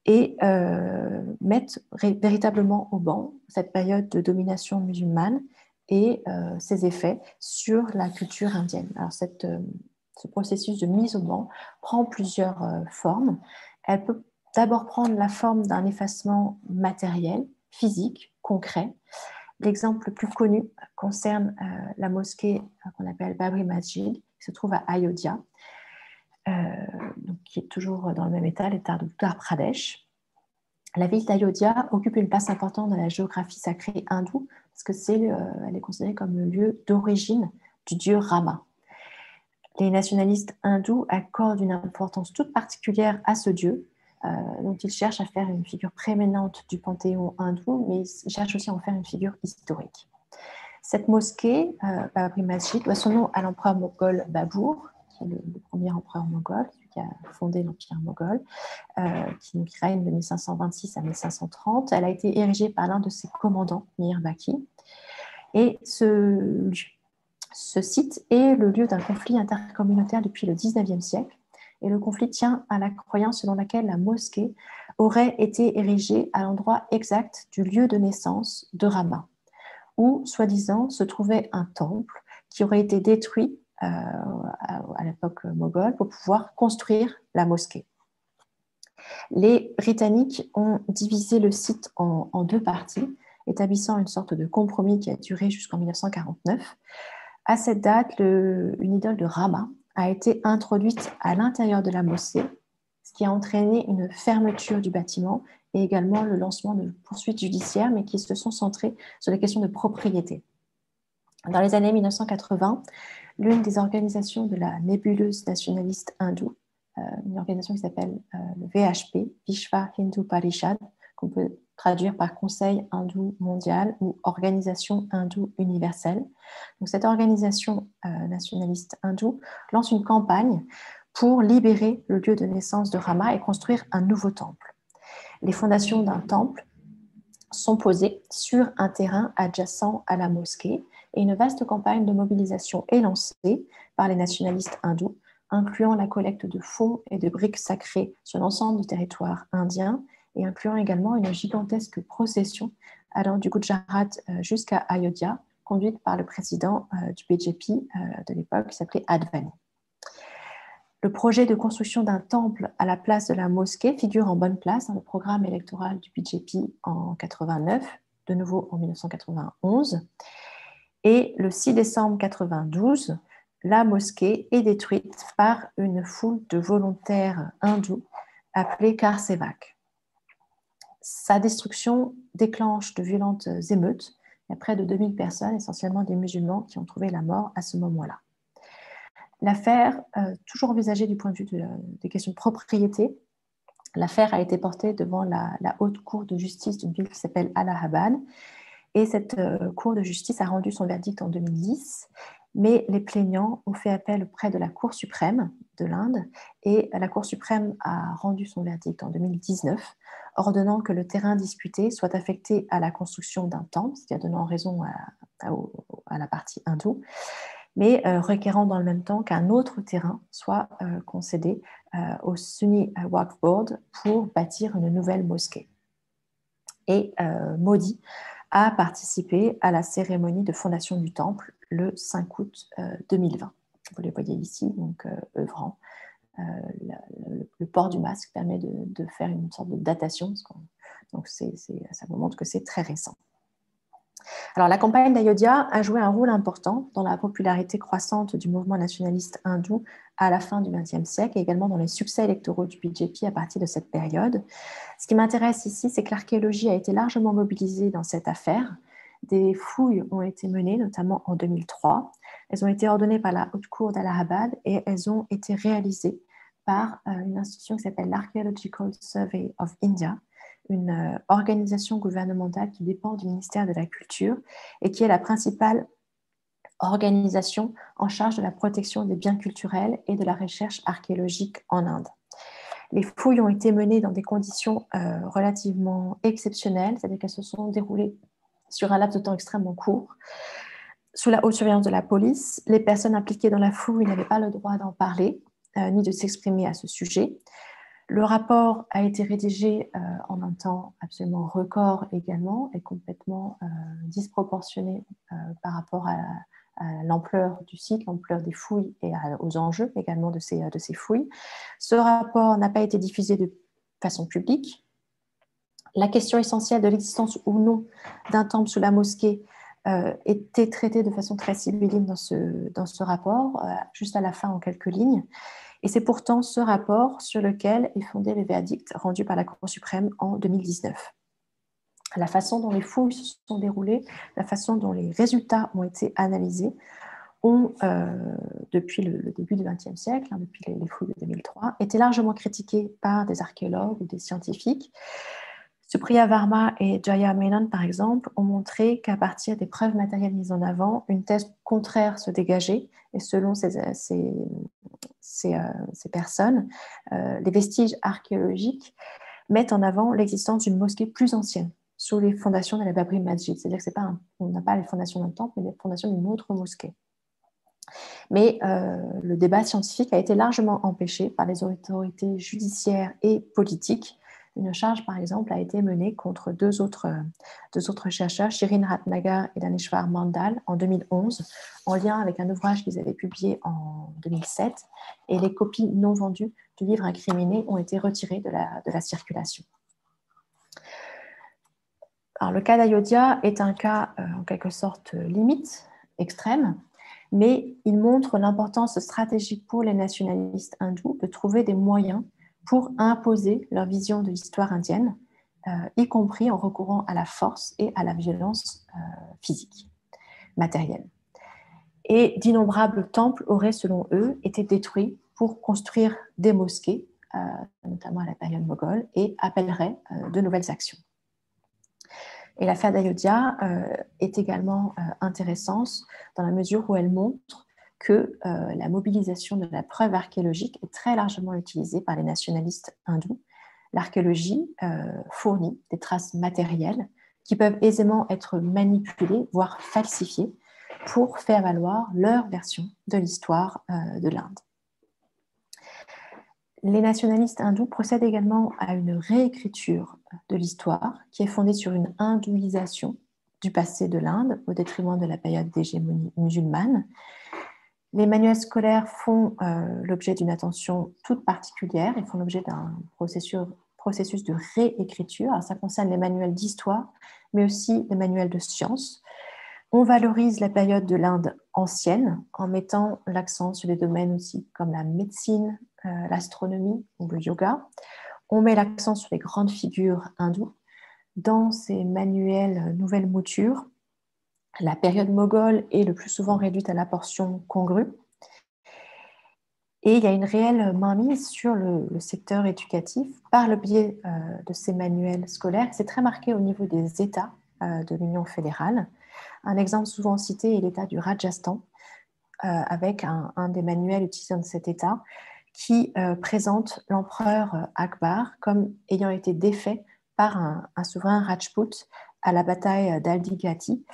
S1: et euh, mettent véritablement au banc cette période de domination musulmane et euh, ses effets sur la culture indienne. Alors euh, ce processus de mise au banc prend plusieurs formes. Elle peut d'abord prendre la forme d'un effacement matériel, physique, concret. L'exemple le plus connu concerne la mosquée qu'on appelle Babri Masjid, qui se trouve à Ayodhya, euh, donc, qui est toujours dans le même état, l'état de Uttar Pradesh. La ville d'Ayodhya occupe une place importante dans la géographie sacrée hindoue parce que c'est, elle est considérée comme le lieu d'origine du dieu Rama. Les nationalistes hindous accordent une importance toute particulière à ce dieu, euh, dont ils cherchent à faire une figure prééminente du panthéon hindou, mais ils cherchent aussi à en faire une figure historique. Cette mosquée, euh, Babri Masjid, doit son nom à l'empereur moghol Babur, le, premier empereur moghol, qui a fondé l'empire moghol, euh, qui, règne de 1526 à 1530. Elle a été érigée par l'un de ses commandants, Mir Baki. Et ce, ce site est le lieu d'un conflit intercommunautaire depuis le 19e siècle et le conflit tient à la croyance selon laquelle la mosquée aurait été érigée à l'endroit exact du lieu de naissance de Rama, où, soi-disant, se trouvait un temple qui aurait été détruit euh, à, l'époque moghole pour pouvoir construire la mosquée. Les Britanniques ont divisé le site en, deux parties, établissant une sorte de compromis qui a duré jusqu'en 1949. À cette date, une idole de Rama a été introduite à l'intérieur de la mosquée, ce qui a entraîné une fermeture du bâtiment et également le lancement de poursuites judiciaires, mais qui se sont centrées sur les questions de propriété. Dans les années 1980, l'une des organisations de la nébuleuse nationaliste hindoue, euh, une organisation qui s'appelle euh, le VHP, Vishva Hindu Parishad, qu'on peut traduire par Conseil hindou mondial ou Organisation hindoue universelle. Donc, cette organisation euh, nationaliste hindoue lance une campagne pour libérer le lieu de naissance de Rama et construire un nouveau temple. Les fondations d'un temple sont posées sur un terrain adjacent à la mosquée et une vaste campagne de mobilisation est lancée par les nationalistes hindous, incluant la collecte de fonds et de briques sacrées sur l'ensemble du territoire indien et incluant également une gigantesque procession allant du Gujarat euh, jusqu'à Ayodhya, conduite par le président euh, du BJP euh, de l'époque, qui s'appelait Advani. Le projet de construction d'un temple à la place de la mosquée figure en bonne place dans le programme électoral du BJP en 89, de nouveau en 1991. Et le 6 décembre 1992, la mosquée est détruite par une foule de volontaires hindous appelés Karsevak. Sa destruction déclenche de violentes émeutes. Il y a près de 2000 personnes, essentiellement des musulmans, qui ont trouvé la mort à ce moment-là. L'affaire, euh, toujours envisagée du point de vue des questions de propriété, l'affaire a été portée devant la, haute cour de justice d'une ville qui s'appelle Allahabad. Et cette euh, cour de justice a rendu son verdict en 2010 mais les plaignants ont fait appel auprès de la Cour suprême de l'Inde et la Cour suprême a rendu son verdict en 2019, ordonnant que le terrain disputé soit affecté à la construction d'un temple, ce qui a donné raison à, la partie hindoue, mais euh, requérant dans le même temps qu'un autre terrain soit euh, concédé au Sunni Waqf Board pour bâtir une nouvelle mosquée. Et Modi a participé à la cérémonie de fondation du temple le 5 août 2020. Euh, Vous les voyez ici, donc euh, œuvrant. Euh, le, port du masque permet de, faire une sorte de datation, donc ça vous montre que c'est très récent. Alors, la campagne d'Ayodhya a joué un rôle important dans la popularité croissante du mouvement nationaliste hindou à la fin du XXe siècle et également dans les succès électoraux du BJP à partir de cette période. Ce qui m'intéresse ici, c'est que l'archéologie a été largement mobilisée dans cette affaire. Des fouilles ont été menées, notamment en 2003. Elles ont été ordonnées par la Haute Cour d'Allahabad et elles ont été réalisées par euh, une institution qui s'appelle l'Archaeological Survey of India, une euh, organisation gouvernementale qui dépend du ministère de la Culture et qui est la principale organisation en charge de la protection des biens culturels et de la recherche archéologique en Inde. Les fouilles ont été menées dans des conditions euh, relativement exceptionnelles, c'est-à-dire qu'elles se sont déroulées sur un laps de temps extrêmement court, sous la haute surveillance de la police. Les personnes impliquées dans la fouille n'avaient pas le droit d'en parler, euh, ni de s'exprimer à ce sujet. Le rapport a été rédigé euh, en un temps absolument record également et complètement euh, disproportionné euh, par rapport à, l'ampleur du site, l'ampleur des fouilles et aux enjeux également de ces, fouilles. Ce rapport n'a pas été diffusé de façon publique. La question essentielle de l'existence ou non d'un temple sous la mosquée était traitée de façon très sibylline dans ce rapport, juste à la fin en quelques lignes. Et c'est pourtant ce rapport sur lequel est fondé le verdict rendu par la Cour suprême en 2019. La façon dont les fouilles se sont déroulées, la façon dont les résultats ont été analysés, ont, euh, depuis le, début du XXe siècle, hein, depuis les, fouilles de 2003, été largement critiqués par des archéologues ou des scientifiques. Supriya Varma et Jaya Menon, par exemple, ont montré qu'à partir des preuves matérielles mises en avant, une thèse contraire se dégageait. Et selon ces, ces, euh, personnes, euh, les vestiges archéologiques mettent en avant l'existence d'une mosquée plus ancienne, sous les fondations de la Babri Masjid. C'est-à-dire que n'a pas les fondations d'un temple, mais les fondations d'une autre mosquée. Mais euh, le débat scientifique a été largement empêché par les autorités judiciaires et politiques. Une charge, par exemple, a été menée contre deux autres, autres chercheurs, Shirin Ratnagar et Daneshwar Mandal, en 2011, en lien avec un ouvrage qu'ils avaient publié en 2007. Et les copies non vendues du livre incriminé ont été retirées de la, circulation. Alors, le cas d'Ayodhya est un cas euh, en quelque sorte limite, extrême, mais il montre l'importance stratégique pour les nationalistes hindous de trouver des moyens pour imposer leur vision de l'histoire indienne, euh, y compris en recourant à la force et à la violence euh, physique, matérielle. Et d'innombrables temples auraient, selon eux, été détruits pour construire des mosquées, euh, notamment à la période moghole, et appelleraient de nouvelles actions. Et l'affaire d'Ayodhya est également intéressante dans la mesure où elle montre que euh, la mobilisation de la preuve archéologique est très largement utilisée par les nationalistes hindous. L'archéologie fournit des traces matérielles qui peuvent aisément être manipulées, voire falsifiées, pour faire valoir leur version de l'histoire de l'Inde. Les nationalistes hindous procèdent également à une réécriture de l'histoire qui est fondée sur une hindouisation du passé de l'Inde au détriment de la période d'hégémonie musulmane. Les manuels scolaires font euh, l'objet d'une attention toute particulière et font l'objet d'un processus, processus, de réécriture. ça concerne les manuels d'histoire, mais aussi les manuels de sciences. On valorise la période de l'Inde ancienne en mettant l'accent sur des domaines aussi comme la médecine, euh, l'astronomie ou le yoga. On met l'accent sur les grandes figures hindoues. Dans ces manuels nouvelles moutures, la période moghole est le plus souvent réduite à la portion congrue. Et il y a une réelle mainmise sur le, secteur éducatif par le biais euh, de ces manuels scolaires. C'est très marqué au niveau des États euh, de l'Union fédérale. Un exemple souvent cité est l'État du Rajasthan, avec un, un, des manuels utilisant cet État qui euh, présente l'empereur euh, Akbar comme ayant été défait par un, souverain Rajput à la bataille d'Aldigati,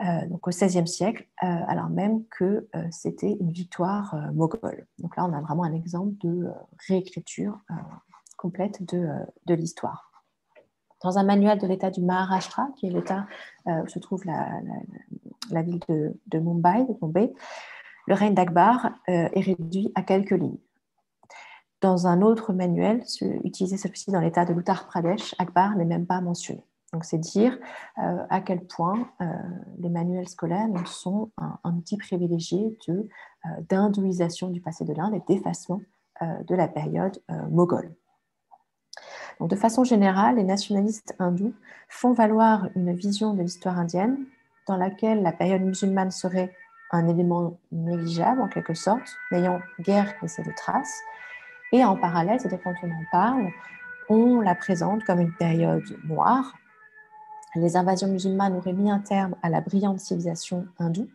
S1: euh, donc au XVIe siècle, alors même que c'était une victoire moghole. Donc là, on a vraiment un exemple de réécriture complète de, l'histoire. Dans un manuel de l'État du Maharashtra, qui est l'État où se trouve la, ville de, Mumbai, le règne d'Akbar est réduit à quelques lignes. Dans un autre manuel, utilisé cette dans l'état de l'Uttar Pradesh, Akbar n'est même pas mentionné. C'est dire euh, à quel point euh, les manuels scolaires sont un, outil privilégié de, euh, d'hindouisation du passé de l'Inde et d'effacement de la période moghole. De façon générale, les nationalistes hindous font valoir une vision de l'histoire indienne dans laquelle la période musulmane serait un élément négligeable en quelque sorte, n'ayant guère laissé de traces, et en parallèle, c'est-à-dire quand on en parle, on la présente comme une période noire. Les invasions musulmanes auraient mis un terme à la brillante civilisation hindoue.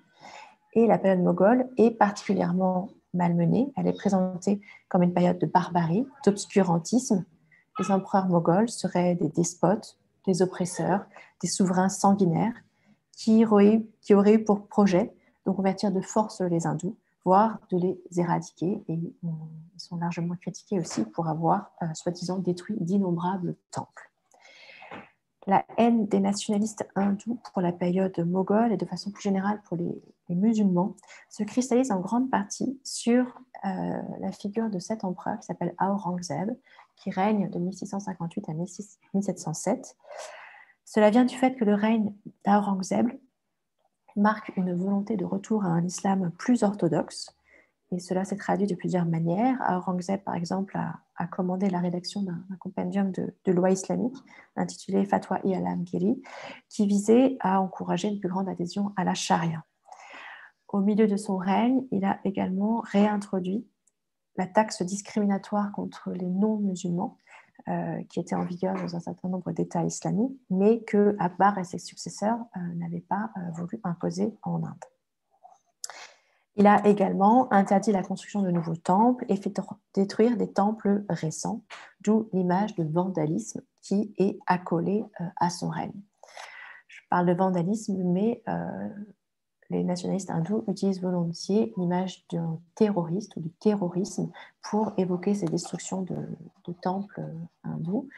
S1: Et la période moghole est particulièrement malmenée. Elle est présentée comme une période de barbarie, d'obscurantisme. Les empereurs moghols seraient des despotes, des oppresseurs, des souverains sanguinaires qui auraient, eu pour projet de convertir de force les hindous voire de les éradiquer. Et ils sont largement critiqués aussi pour avoir, euh, soi-disant, détruit d'innombrables temples. La haine des nationalistes hindous pour la période moghole et de façon plus générale pour les, musulmans se cristallise en grande partie sur euh, la figure de cet empereur qui s'appelle Aurangzeb, qui règne de 1658 à 1707. Cela vient du fait que le règne d'Aurangzeb marque une volonté de retour à un islam plus orthodoxe et cela s'est traduit de plusieurs manières. Aurangzeb, par exemple, a, commandé la rédaction d'un compendium de, loi islamique intitulé Fatwa i al-Amgiri, qui visait à encourager une plus grande adhésion à la charia. Au milieu de son règne, il a également réintroduit la taxe discriminatoire contre les non-musulmans, euh, qui était en vigueur dans un certain nombre d'États islamiques, mais que Akbar et ses successeurs euh, n'avaient pas euh, voulu imposer en Inde. Il a également interdit la construction de nouveaux temples et fait détruire des temples récents, d'où l'image de vandalisme qui est accolée euh, à son règne. Je parle de vandalisme, mais euh, les nationalistes hindous utilisent volontiers l'image d'un terroriste ou du terrorisme pour évoquer ces destructions de, temples euh, hindous.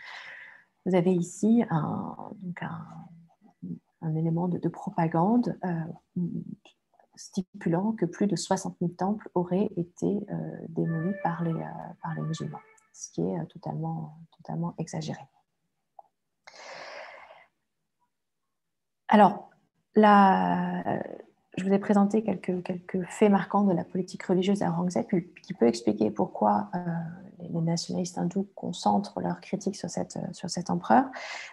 S1: Vous avez ici un, élément de, propagande stipulant que plus de 60 000 temples auraient été euh, démolis par les, euh, par les musulmans, ce qui est euh, totalement, totalement exagéré. Alors, la, je vous ai présenté quelques, quelques faits marquants de la politique religieuse à Aurangzeb qui peut expliquer pourquoi les nationalistes hindous concentrent leurs critiques sur, cette, sur cet empereur.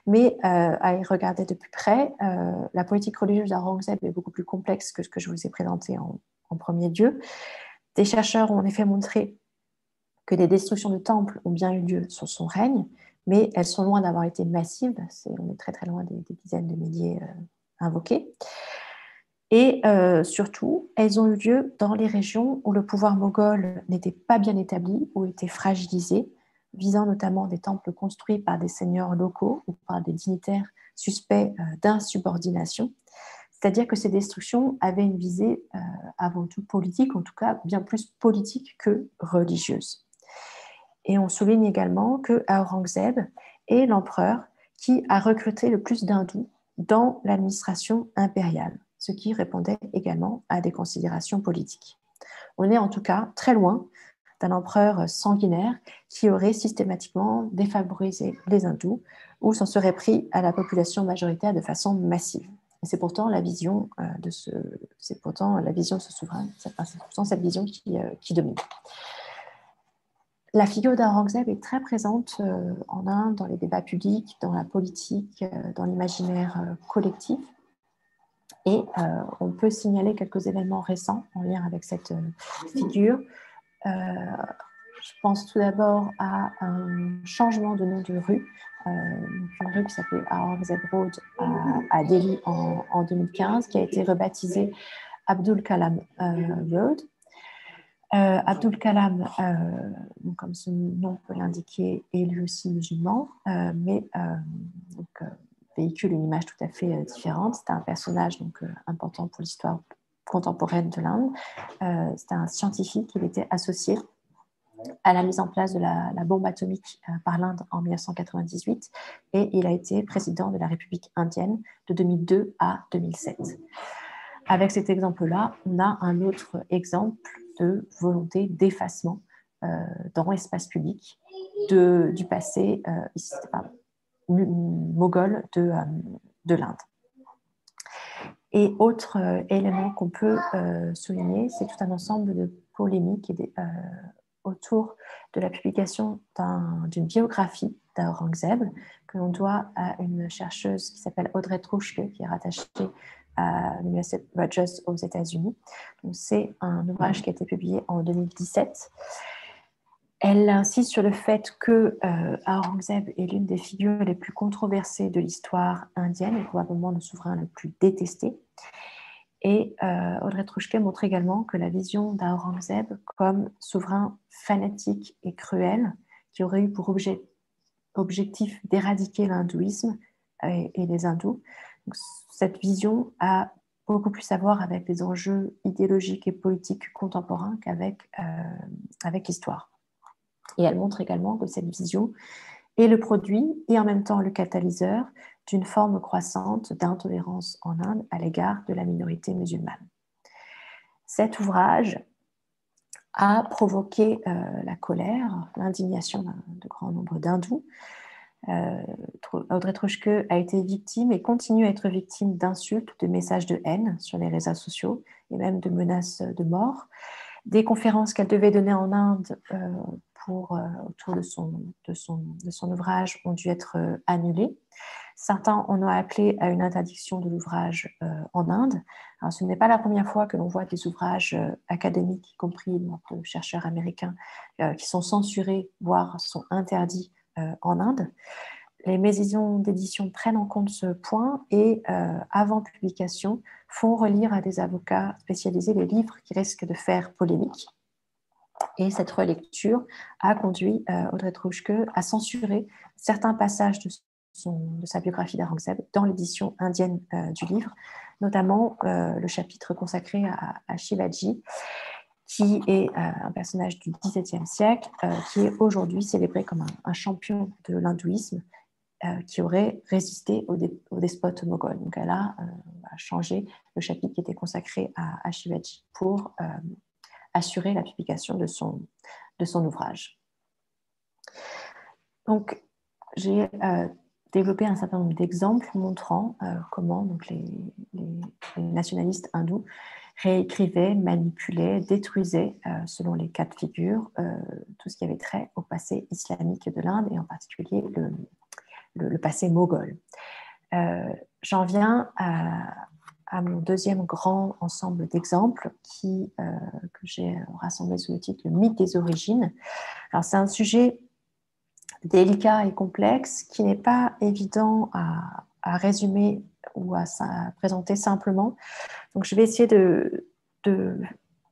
S1: Mais euh, à y regarder de plus près, euh, la politique religieuse d'Aurangzeb est beaucoup plus complexe que ce que je vous ai présenté en, premier lieu. Des chercheurs ont en effet montré que des destructions de temples ont bien eu lieu sur son règne, mais elles sont loin d'avoir été massives. on est très très loin des, des dizaines de milliers invoqués. Et euh, surtout, elles ont eu lieu dans les régions où le pouvoir moghol n'était pas bien établi ou était fragilisé, visant notamment des temples construits par des seigneurs locaux ou par des dignitaires suspects euh, d'insubordination. C'est-à-dire que ces destructions avaient une visée euh, avant tout politique, en tout cas bien plus politique que religieuse. Et on souligne également que Aurangzeb est l'empereur qui a recruté le plus d'hindous dans l'administration impériale ce qui répondait également à des considérations politiques. On est en tout cas très loin d'un empereur sanguinaire qui aurait systématiquement défavorisé les hindous ou s'en serait pris à la population majoritaire de façon massive. c'est pourtant la vision euh, de ce, c'est pourtant la vision de ce souverain, c'est pourtant cette vision qui, euh, qui domine. La figure d'Aurangzeb est très présente euh, en Inde dans les débats publics, dans la politique, dans l'imaginaire collectif. Et euh, on peut signaler quelques événements récents en lien avec cette euh, figure. Euh, je pense tout d'abord à un changement de nom de rue, une rue qui s'appelait Aurangzeb Road à, Delhi en, 2015, qui a été rebaptisée Abdul Kalam Road. Abdul Kalam, comme son nom peut l'indiquer, est lui aussi musulman, mais donc, véhicule une image tout à fait euh, différente. C'était un personnage donc, euh, important pour l'histoire contemporaine de l'Inde. Euh, c'était un scientifique qui était associé à la mise en place de la, bombe atomique par l'Inde en 1998 et il a été président de la République indienne de 2002 à 2007. Avec cet exemple-là, on a un autre exemple de volonté d'effacement dans l'espace public du passé moghol de, euh, de l'Inde. Et autre euh, élément qu'on peut euh, souligner, c'est tout un ensemble de polémiques autour de la publication d'une biographie d'Aurangzeb que l'on doit à une chercheuse qui s'appelle Audrey Trouchke, qui est rattachée à l'Université Rutgers aux États-Unis. C'est un ouvrage qui a été publié en 2017 elle insiste sur le fait que euh, Aurangzeb est l'une des figures les plus controversées de l'histoire indienne et probablement le souverain le plus détesté. Et euh, Audrey Trouchke montre également que la vision d'Aurangzeb comme souverain fanatique et cruel, qui aurait eu pour objet, objectif d'éradiquer l'hindouisme et, les hindous, cette vision a beaucoup plus à voir avec les enjeux idéologiques et politiques contemporains qu'avec euh, avec l'histoire. Et elle montre également que cette vision est le produit et en même temps le catalyseur d'une forme croissante d'intolérance en Inde à l'égard de la minorité musulmane. Cet ouvrage a provoqué euh, la colère, l'indignation d'un grand nombre d'hindous. Euh, Audrey Trochke a été victime et continue à être victime d'insultes, de messages de haine sur les réseaux sociaux et même de menaces de mort Des conférences qu'elle devait donner en Inde pour, autour de son, ouvrage ont dû être annulées. Certains en ont appelé à une interdiction de l'ouvrage en Inde. Ce n'est pas la première fois que l'on voit des ouvrages académiques, y compris de chercheurs américains, qui sont censurés, voire sont interdits en Inde les maisons d'édition prennent en compte ce point et, euh, avant publication, font relire à des avocats spécialisés les livres qui risquent de faire polémique. Et cette relecture a conduit euh, Audrey Trouchke à censurer certains passages de, sa biographie d'Aurangzeb dans l'édition indienne euh, du livre, notamment le chapitre consacré à, Shivaji, qui est un personnage du XVIIe siècle, qui est aujourd'hui célébré comme un champion de l'hindouisme euh, qui aurait résisté au, despote moghol. Donc elle a, euh, changé le chapitre qui était consacré à, Shivaji pour euh, assurer la publication de son, de son ouvrage. Donc j'ai développé un certain nombre d'exemples montrant comment donc, les, nationalistes hindous réécrivaient, manipulaient, détruisaient, selon les cas de figure, tout ce qui avait trait au passé islamique de l'Inde et en particulier le, le, passé moghol. Euh, j'en viens à, mon deuxième grand ensemble d'exemples qui, euh, que j'ai rassemblé sous le titre Le mythe des origines. Alors, c'est un sujet délicat et complexe qui n'est pas évident à, résumer ou à, présenter simplement. Donc, je vais essayer de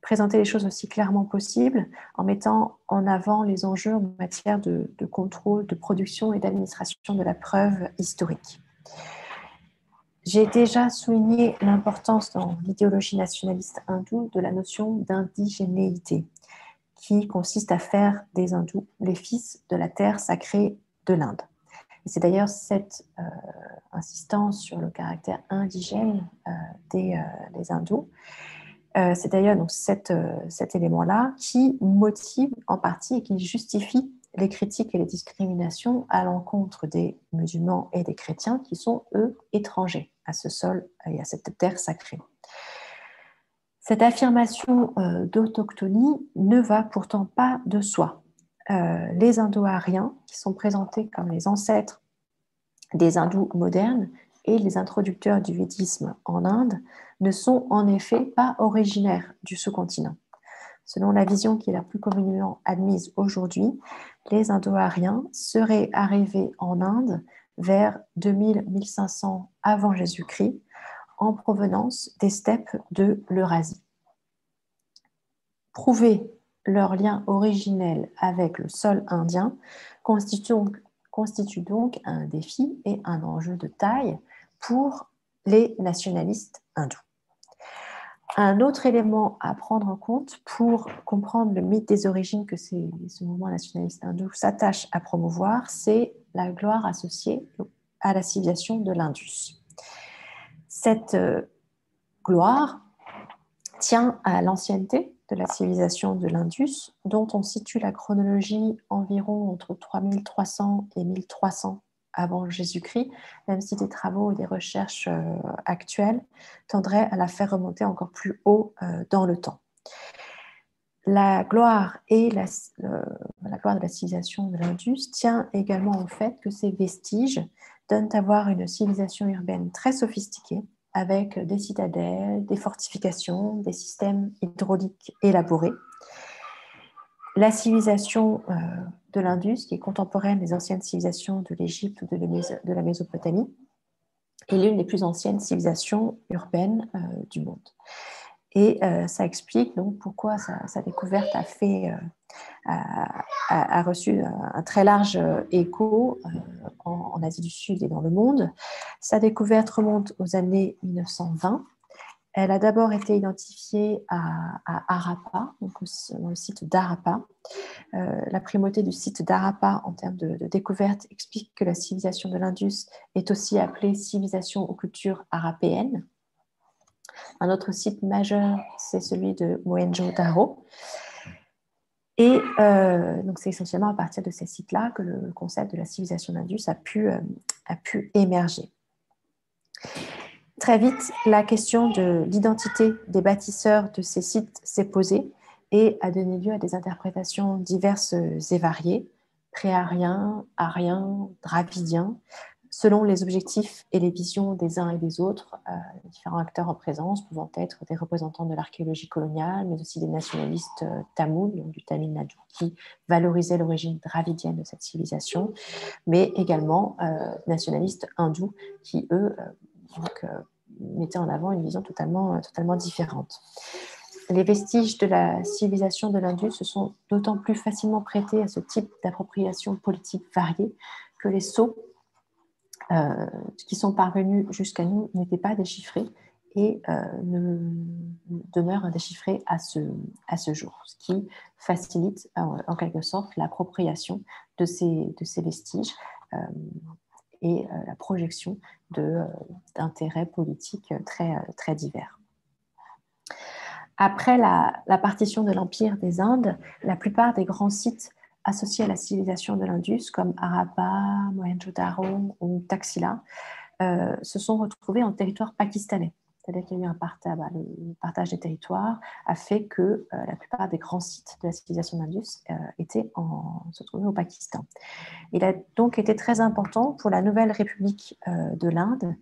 S1: présenter les choses aussi clairement possible en mettant en avant les enjeux en matière de, contrôle, de production et d'administration de la preuve historique. J'ai déjà souligné l'importance dans l'idéologie nationaliste hindoue de la notion d'indigénéité, qui consiste à faire des hindous les fils de la terre sacrée de l'Inde. C'est d'ailleurs cette euh, insistance sur le caractère indigène euh, des, euh, des hindous c'est d'ailleurs donc cet élément-là qui motive en partie et qui justifie les critiques et les discriminations à l'encontre des musulmans et des chrétiens qui sont, eux, étrangers à ce sol et à cette terre sacrée. Cette affirmation euh, d'autochtonie ne va pourtant pas de soi. les Indo-Ariens, qui sont présentés comme les ancêtres des hindous modernes et les introducteurs du védisme en Inde, ne sont en effet pas originaires du sous-continent. Selon la vision qui est la plus communément admise aujourd'hui, les Indo-Ariens seraient arrivés en Inde vers 2000-1500 avant Jésus-Christ en provenance des steppes de l'Eurasie. Prouver leur lien originel avec le sol indien constitue donc, constitue donc un défi et un enjeu de taille pour les nationalistes hindous. Un autre élément à prendre en compte pour comprendre le mythe des origines que ce mouvement nationaliste hindou s'attache à promouvoir, c'est la gloire associée à la civilisation de l'Indus. Cette euh, gloire tient à l'ancienneté de la civilisation de l'Indus, dont on situe la chronologie environ entre 3300 et 1300 avant Jésus-Christ, même si des travaux et des recherches euh, actuelles tendraient à la faire remonter encore plus haut euh, dans le temps. La gloire et la, la gloire de la civilisation de l'Indus tient également au fait que ces vestiges donnent à voir une civilisation urbaine très sophistiquée, avec des citadelles, des fortifications, des systèmes hydrauliques élaborés. La civilisation euh, de l'Indus, qui est contemporaine des anciennes civilisations de l'Égypte ou de la Mésopotamie, est l'une des plus anciennes civilisations urbaines euh, du monde. Et euh, ça explique donc pourquoi sa, découverte a, fait, a, reçu un très large écho en, Asie du Sud et dans le monde. Sa découverte remonte aux années 1920 elle a d'abord été identifiée à, Arapa, dans le site d'Arapa. Euh, la primauté du site d'Arapa en termes de, découverte explique que la civilisation de l'Indus est aussi appelée civilisation aux cultures arapéennes. Un autre site majeur, c'est celui de Mohenjo-Daro. Et euh, c'est essentiellement à partir de ces sites-là que le concept de la civilisation d'Indus a pu, euh, a pu émerger. Très vite, la question de l'identité des bâtisseurs de ces sites s'est posée et a donné lieu à des interprétations diverses et variées, pré-ariens, ariens, dravidiens, selon les objectifs et les visions des uns et des autres, euh, différents acteurs en présence pouvant être des représentants de l'archéologie coloniale, mais aussi des nationalistes euh, tamouls, du Tamil Nadu, qui valorisaient l'origine dravidienne de cette civilisation, mais également euh, nationalistes hindous qui, eux, mettaient en avant une vision totalement, totalement différente. Les vestiges de la civilisation de l'Indus se sont d'autant plus facilement prêtés à ce type d'appropriation politique variée que les sceaux euh, qui sont parvenus jusqu'à nous n'étaient pas déchiffrés et euh, ne demeurent indéchiffrés à ce, à ce jour, ce qui facilite euh, en quelque sorte l'appropriation de ces, de ces vestiges et la projection d'intérêts politiques très, très divers. Après la, partition de l'Empire des Indes, la plupart des grands sites associés à la civilisation de l'Indus, comme Harappa, Mohenjo-Daro ou Taxila, euh, se sont retrouvés en territoire pakistanais. C'est-à-dire qu'il y a eu un partage, bah, le partage des territoires a fait que euh, la plupart des grands sites de la civilisation d'Indus euh, se trouvaient au Pakistan. Il a donc été très important pour la nouvelle République de l'Inde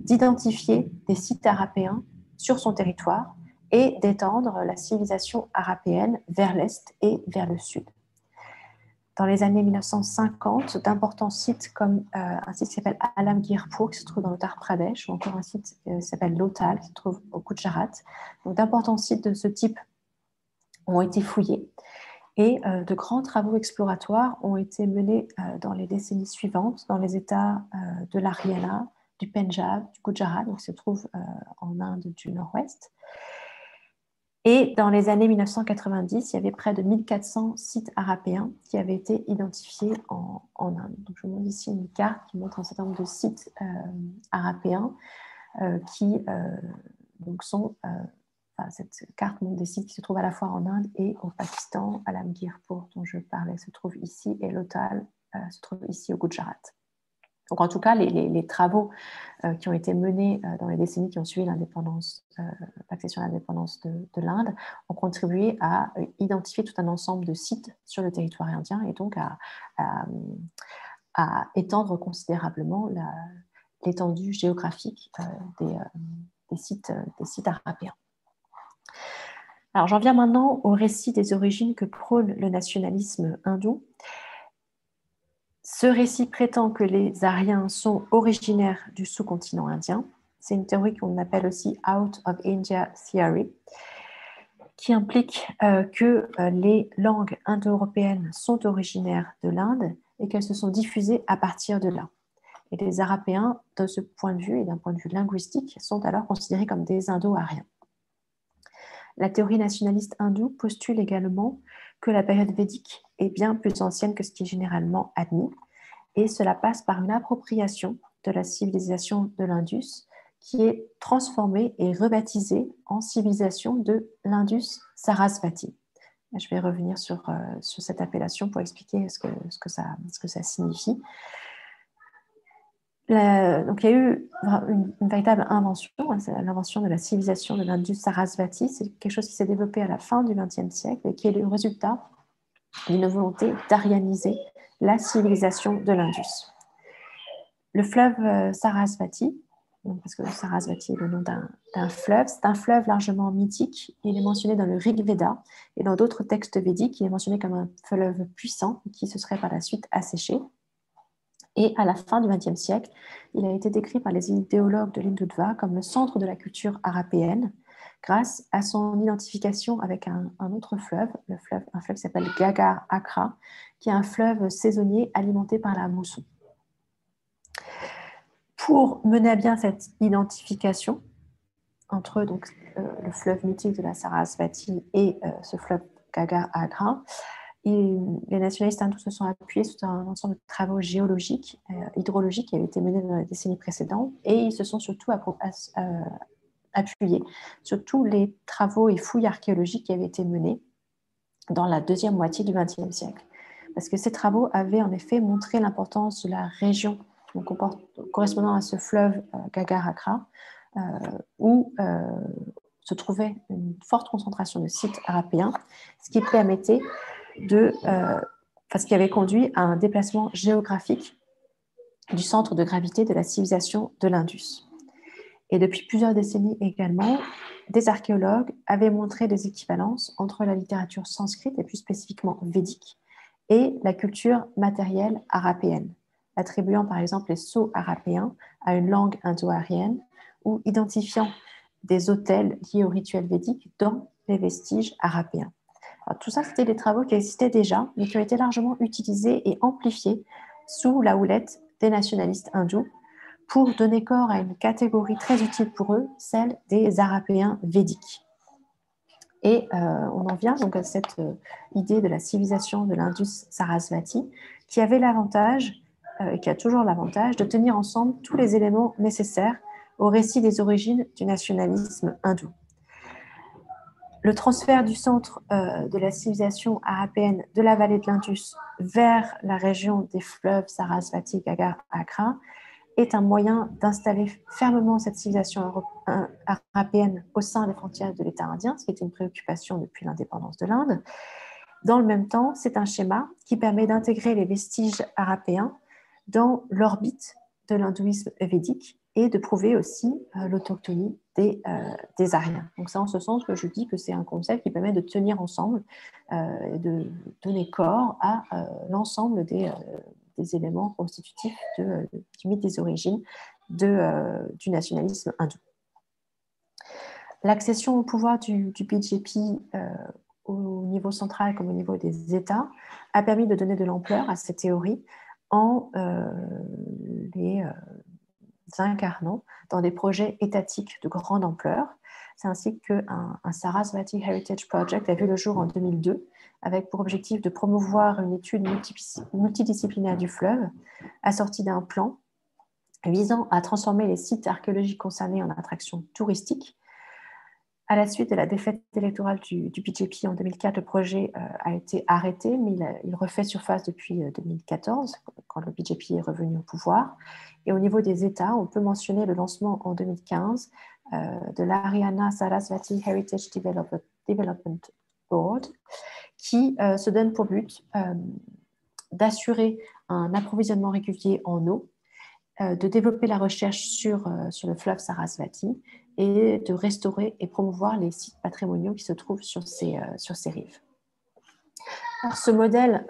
S1: d'identifier des sites arapéens sur son territoire et d'étendre la civilisation arapéenne vers l'est et vers le sud dans les années 1950 d'importants sites comme euh, un site qui s'appelle Alamgirpur qui se trouve dans l'Uttar Pradesh ou encore un site euh, qui s'appelle Lotal qui se trouve au Gujarat. Donc d'importants sites de ce type ont été fouillés et euh, de grands travaux exploratoires ont été menés dans les décennies suivantes dans les États de l'Haryana, du Punjab, du Gujarat, qui se trouve en Inde du Nord-Ouest. Et dans les années 1990, il y avait près de 1400 sites arapéens qui avaient été identifiés en, Inde. Donc, je vous montre ici une carte qui montre un certain nombre de sites euh, arapéens euh, qui euh, donc sont. Cette carte montre des sites qui se trouvent à la fois en Inde et au Pakistan. Alamgirpur, dont je parlais, se trouve ici, et Lotal se trouve ici au Gujarat. Donc en tout cas, les, travaux euh, qui ont été menés euh, dans les décennies qui ont suivi l'indépendance, euh, l'accession à l'indépendance de, l'Inde, ont contribué à identifier tout un ensemble de sites sur le territoire indien et donc à, étendre considérablement l'étendue géographique des, sites, des sites. Alors j'en viens maintenant au récit des origines que prône le nationalisme hindou. Ce récit prétend que les Aryens sont originaires du sous-continent indien. C'est une théorie qu'on appelle aussi Out of India Theory, qui implique euh, que euh, les langues indo-européennes sont originaires de l'Inde et qu'elles se sont diffusées à partir de là. Et les Arapéens, de ce point de vue et d'un point de vue linguistique, sont alors considérés comme des Indo-Aryens. La théorie nationaliste hindoue postule également que la période védique est bien plus ancienne que ce qui est généralement admis, et cela passe par une appropriation de la civilisation de l'Indus qui est transformée et rebaptisée en civilisation de l'Indus Sarasvati. Je vais revenir sur, euh, sur cette appellation pour expliquer ce que, ce que, ça, ce que ça signifie. donc, il y a eu une, véritable invention, hein, l'invention de la civilisation de l'Indus Sarasvati. C'est quelque chose qui s'est développé à la fin du XXe siècle et qui est le résultat d'une volonté d'arianiser la civilisation de l'Indus. Le fleuve euh, Sarasvati, parce que Sarasvati est le nom d'un fleuve, c'est un fleuve largement mythique. Il est mentionné dans le Rig Veda et dans d'autres textes védiques. Il est mentionné comme un fleuve puissant qui se serait par la suite asséché. Et à la fin du XXe siècle, il a été décrit par les idéologues de l'Hindutva comme le centre de la culture arapéenne, grâce à son identification avec un, autre fleuve, le fleuve, un fleuve qui s'appelle Gagar Akra, qui est un fleuve saisonnier alimenté par la mousson. Pour mener à bien cette identification entre donc, euh, le fleuve mythique de la Sarasvati et euh, ce fleuve Gagar Akra, les nationalistes hindous se sont appuyés sur un ensemble de travaux géologiques, euh, hydrologiques qui avaient été menés dans les décennies précédentes et ils se sont surtout appuyé sur tous les travaux et fouilles archéologiques qui avaient été menés dans la deuxième moitié du XXe siècle. Parce que ces travaux avaient en effet montré l'importance de la région correspondant à ce fleuve euh, euh, où, euh, se trouvait une forte concentration de sites arapéens, ce qui permettait de, euh, ce qui avait conduit à un déplacement géographique du centre de gravité de la civilisation de l'Indus. Et depuis plusieurs décennies également, des archéologues avaient montré des équivalences entre la littérature sanscrite, et plus spécifiquement védique, et la culture matérielle arapéenne, attribuant par exemple les sceaux arapéens à une langue indo-arienne ou identifiant des hôtels liés au rituel védique dans les vestiges arapéens. tout ça, c'était des travaux qui existaient déjà, mais qui ont été largement utilisés et amplifiés sous la houlette des nationalistes hindous pour donner corps à une catégorie très utile pour eux, celle des Arapéens védiques. Et euh, on en vient donc à cette euh, idée de la civilisation de l'Indus Sarasvati, qui avait l'avantage, euh, qui a toujours l'avantage, de tenir ensemble tous les éléments nécessaires au récit des origines du nationalisme hindou. Le transfert du centre de la civilisation arapéenne de la vallée de l'Indus vers la région des fleuves Sarasvati, Gaga, Accra est un moyen d'installer fermement cette civilisation arapéenne au sein des frontières de l'État indien, ce qui était une préoccupation depuis l'indépendance de l'Inde. Dans le même temps, c'est un schéma qui permet d'intégrer les vestiges arapéens dans l'orbite de l'hindouisme védique et de prouver aussi euh, l'autochtonie des, euh, des, Aryens. Donc c'est en ce sens que je dis que c'est un concept qui permet de tenir ensemble euh, et de donner corps à l'ensemble des, des éléments constitutifs de, du mythe des origines euh, du nationalisme hindou. L'accession au pouvoir du, du BJP euh, au niveau central comme au niveau des États a permis de donner de l'ampleur à ces théories en euh, les incarnant dans des projets étatiques de grande ampleur. C'est ainsi qu'un un Heritage Project a vu le jour en 2002 avec pour objectif de promouvoir une étude multidisciplinaire du fleuve, assortie d'un plan visant à transformer les sites archéologiques concernés en attractions touristiques. À la suite de la défaite électorale du, BJP en 2004, le projet euh, a été arrêté, mais il, refait surface depuis 2014, euh, quand le BJP est revenu au pouvoir. Et au niveau des États, on peut mentionner le lancement en 2015 euh, de l'Ariana Sarasvati Heritage Development Board, qui euh, se donne pour but euh, d'assurer un approvisionnement régulier en eau, euh, de développer la recherche sur, sur le fleuve Sarasvati et de restaurer et promouvoir les sites patrimoniaux qui se trouvent sur ces, sur ces rives. Ce modèle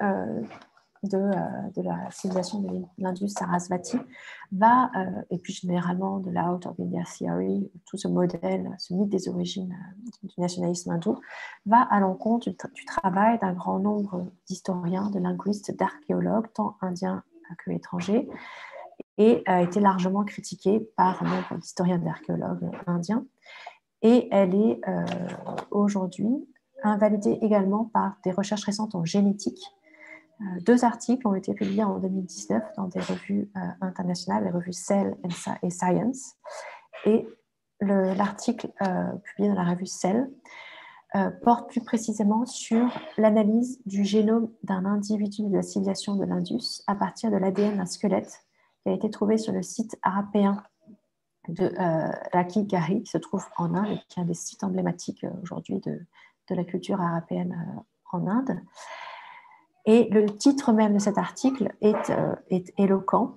S1: de, euh, de, la civilisation de l'Indus Sarasvati va, euh, et puis généralement de la Out of India Theory, tout ce modèle, ce mythe des origines euh, du nationalisme hindou, va à l'encontre du, travail d'un grand nombre d'historiens, de linguistes, d'archéologues, tant indiens que étrangers, et a été largement critiquée par nombre d'historiens et d'archéologues indiens. Et elle est aujourd'hui invalidée également par des recherches récentes en génétique deux articles ont été publiés en 2019 dans des revues euh, internationales, les revues Cell et Science. Et l'article euh, publié dans la revue Cell porte plus précisément sur l'analyse du génome d'un individu de la civilisation de l'Indus à partir de l'ADN d'un squelette qui a été trouvé sur le site arapéen de Raki Gari, qui se trouve en Inde et qui est un des sites emblématiques aujourd'hui de, de, la culture arapéenne en Inde. Et le titre même de cet article est, euh, éloquent.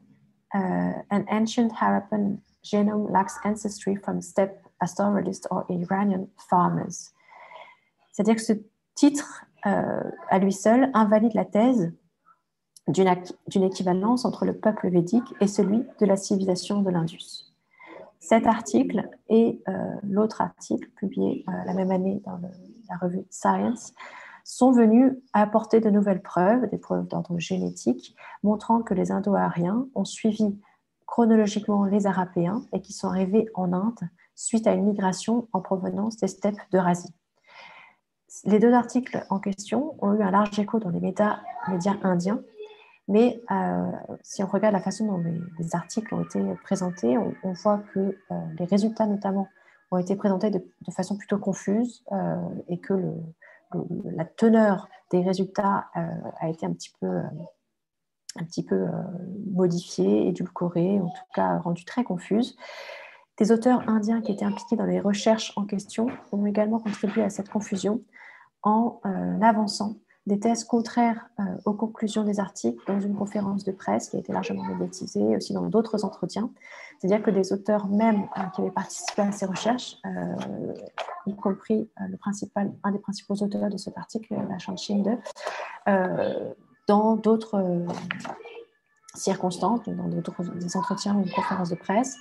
S1: Euh, An ancient Harappan genome lacks ancestry from steppe pastoralists or Iranian farmers. C'est-à-dire que ce titre, euh, à lui seul, invalide la thèse d'une équivalence entre le peuple védique et celui de la civilisation de l'Indus. Cet article et l'autre article publié la même année dans la revue Science sont venus apporter de nouvelles preuves, des preuves d'ordre génétique, montrant que les Indo-Ariens ont suivi chronologiquement les Arapéens et qui sont arrivés en Inde suite à une migration en provenance des steppes d'Eurasie. Les deux articles en question ont eu un large écho dans les médias, indiens, mais euh, si on regarde la façon dont les, articles ont été présentés, on, voit que euh, les résultats notamment ont été présentés de, façon plutôt confuse euh, et que le, la teneur des résultats euh, a été un petit peu, euh, un petit peu euh, modifiée, édulcorée, en tout cas rendue très confuse. Des auteurs indiens qui étaient impliqués dans les recherches en question ont également contribué à cette confusion en euh, avançant des thèses contraires euh, aux conclusions des articles dans une conférence de presse qui a été largement médiatisée, et aussi dans d'autres entretiens. C'est-à-dire que des auteurs même euh, qui avaient participé à ces recherches, euh, y compris le principal, un des principaux auteurs de cet article, la Shinde, dans d'autres circonstances, dans d'autres entretiens ou conférences de presse,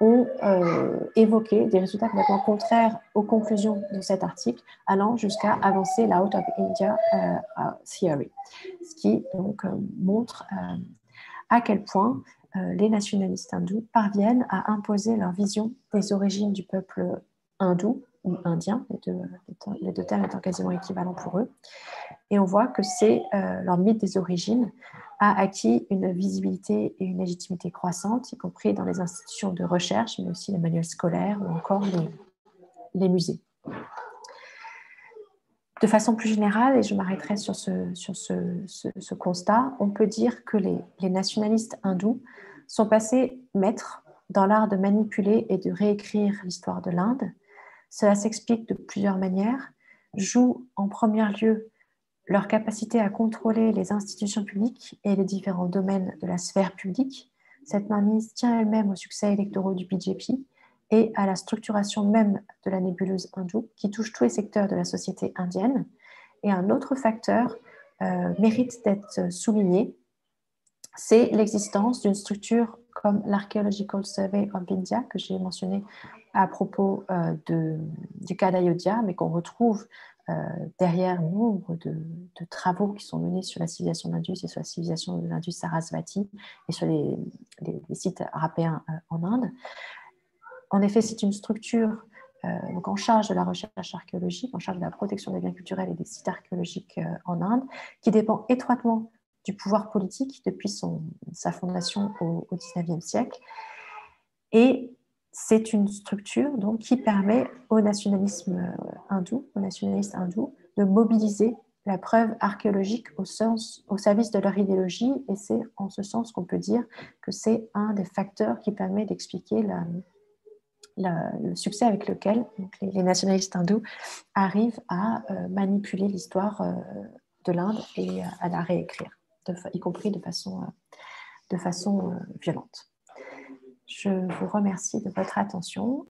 S1: ont euh, évoqué des résultats complètement contraires aux conclusions de cet article, allant jusqu'à avancer la Out of India euh, Theory, ce qui donc euh, montre à quel point les nationalistes hindous parviennent à imposer leur vision des origines du peuple hindou ou indien, les deux, les termes étant quasiment équivalents pour eux. Et on voit que c'est leur mythe des origines a acquis une visibilité et une légitimité croissante, y compris dans les institutions de recherche, mais aussi les manuels scolaires ou encore les, musées. De façon plus générale, et je m'arrêterai sur, ce, sur ce, constat, on peut dire que les, les nationalistes hindous sont passés maîtres dans l'art de manipuler et de réécrire l'histoire de l'Inde. Cela s'explique de plusieurs manières. Joue en premier lieu leur capacité à contrôler les institutions publiques et les différents domaines de la sphère publique. Cette mainmise tient elle-même aux succès électoraux du BJP et à la structuration même de la nébuleuse hindoue qui touche tous les secteurs de la société indienne. Et un autre facteur euh, mérite d'être souligné, c'est l'existence d'une structure comme l'Archaeological Survey of India que j'ai mentionné à propos euh, du cas d'Ayodhya, mais qu'on retrouve euh, derrière nombre de, travaux qui sont menés sur la civilisation d'Indus et sur la civilisation de l'Indus Sarasvati et sur les, sites arapéens euh, en Inde. En effet, c'est une structure euh, en charge de la recherche archéologique, en charge de la protection des biens culturels et des sites archéologiques en Inde, qui dépend étroitement du pouvoir politique depuis son, sa fondation au, 19e siècle. Et c'est une structure donc, qui permet au nationalisme euh, hindou, aux nationalistes hindous, de mobiliser la preuve archéologique au, sens, au service de leur idéologie, et c'est en ce sens qu'on peut dire que c'est un des facteurs qui permet d'expliquer le succès avec lequel les, nationalistes hindous arrivent à euh, manipuler l'histoire euh, de l'Inde et à la réécrire, y compris de façon, de façon violente. Je vous remercie de votre attention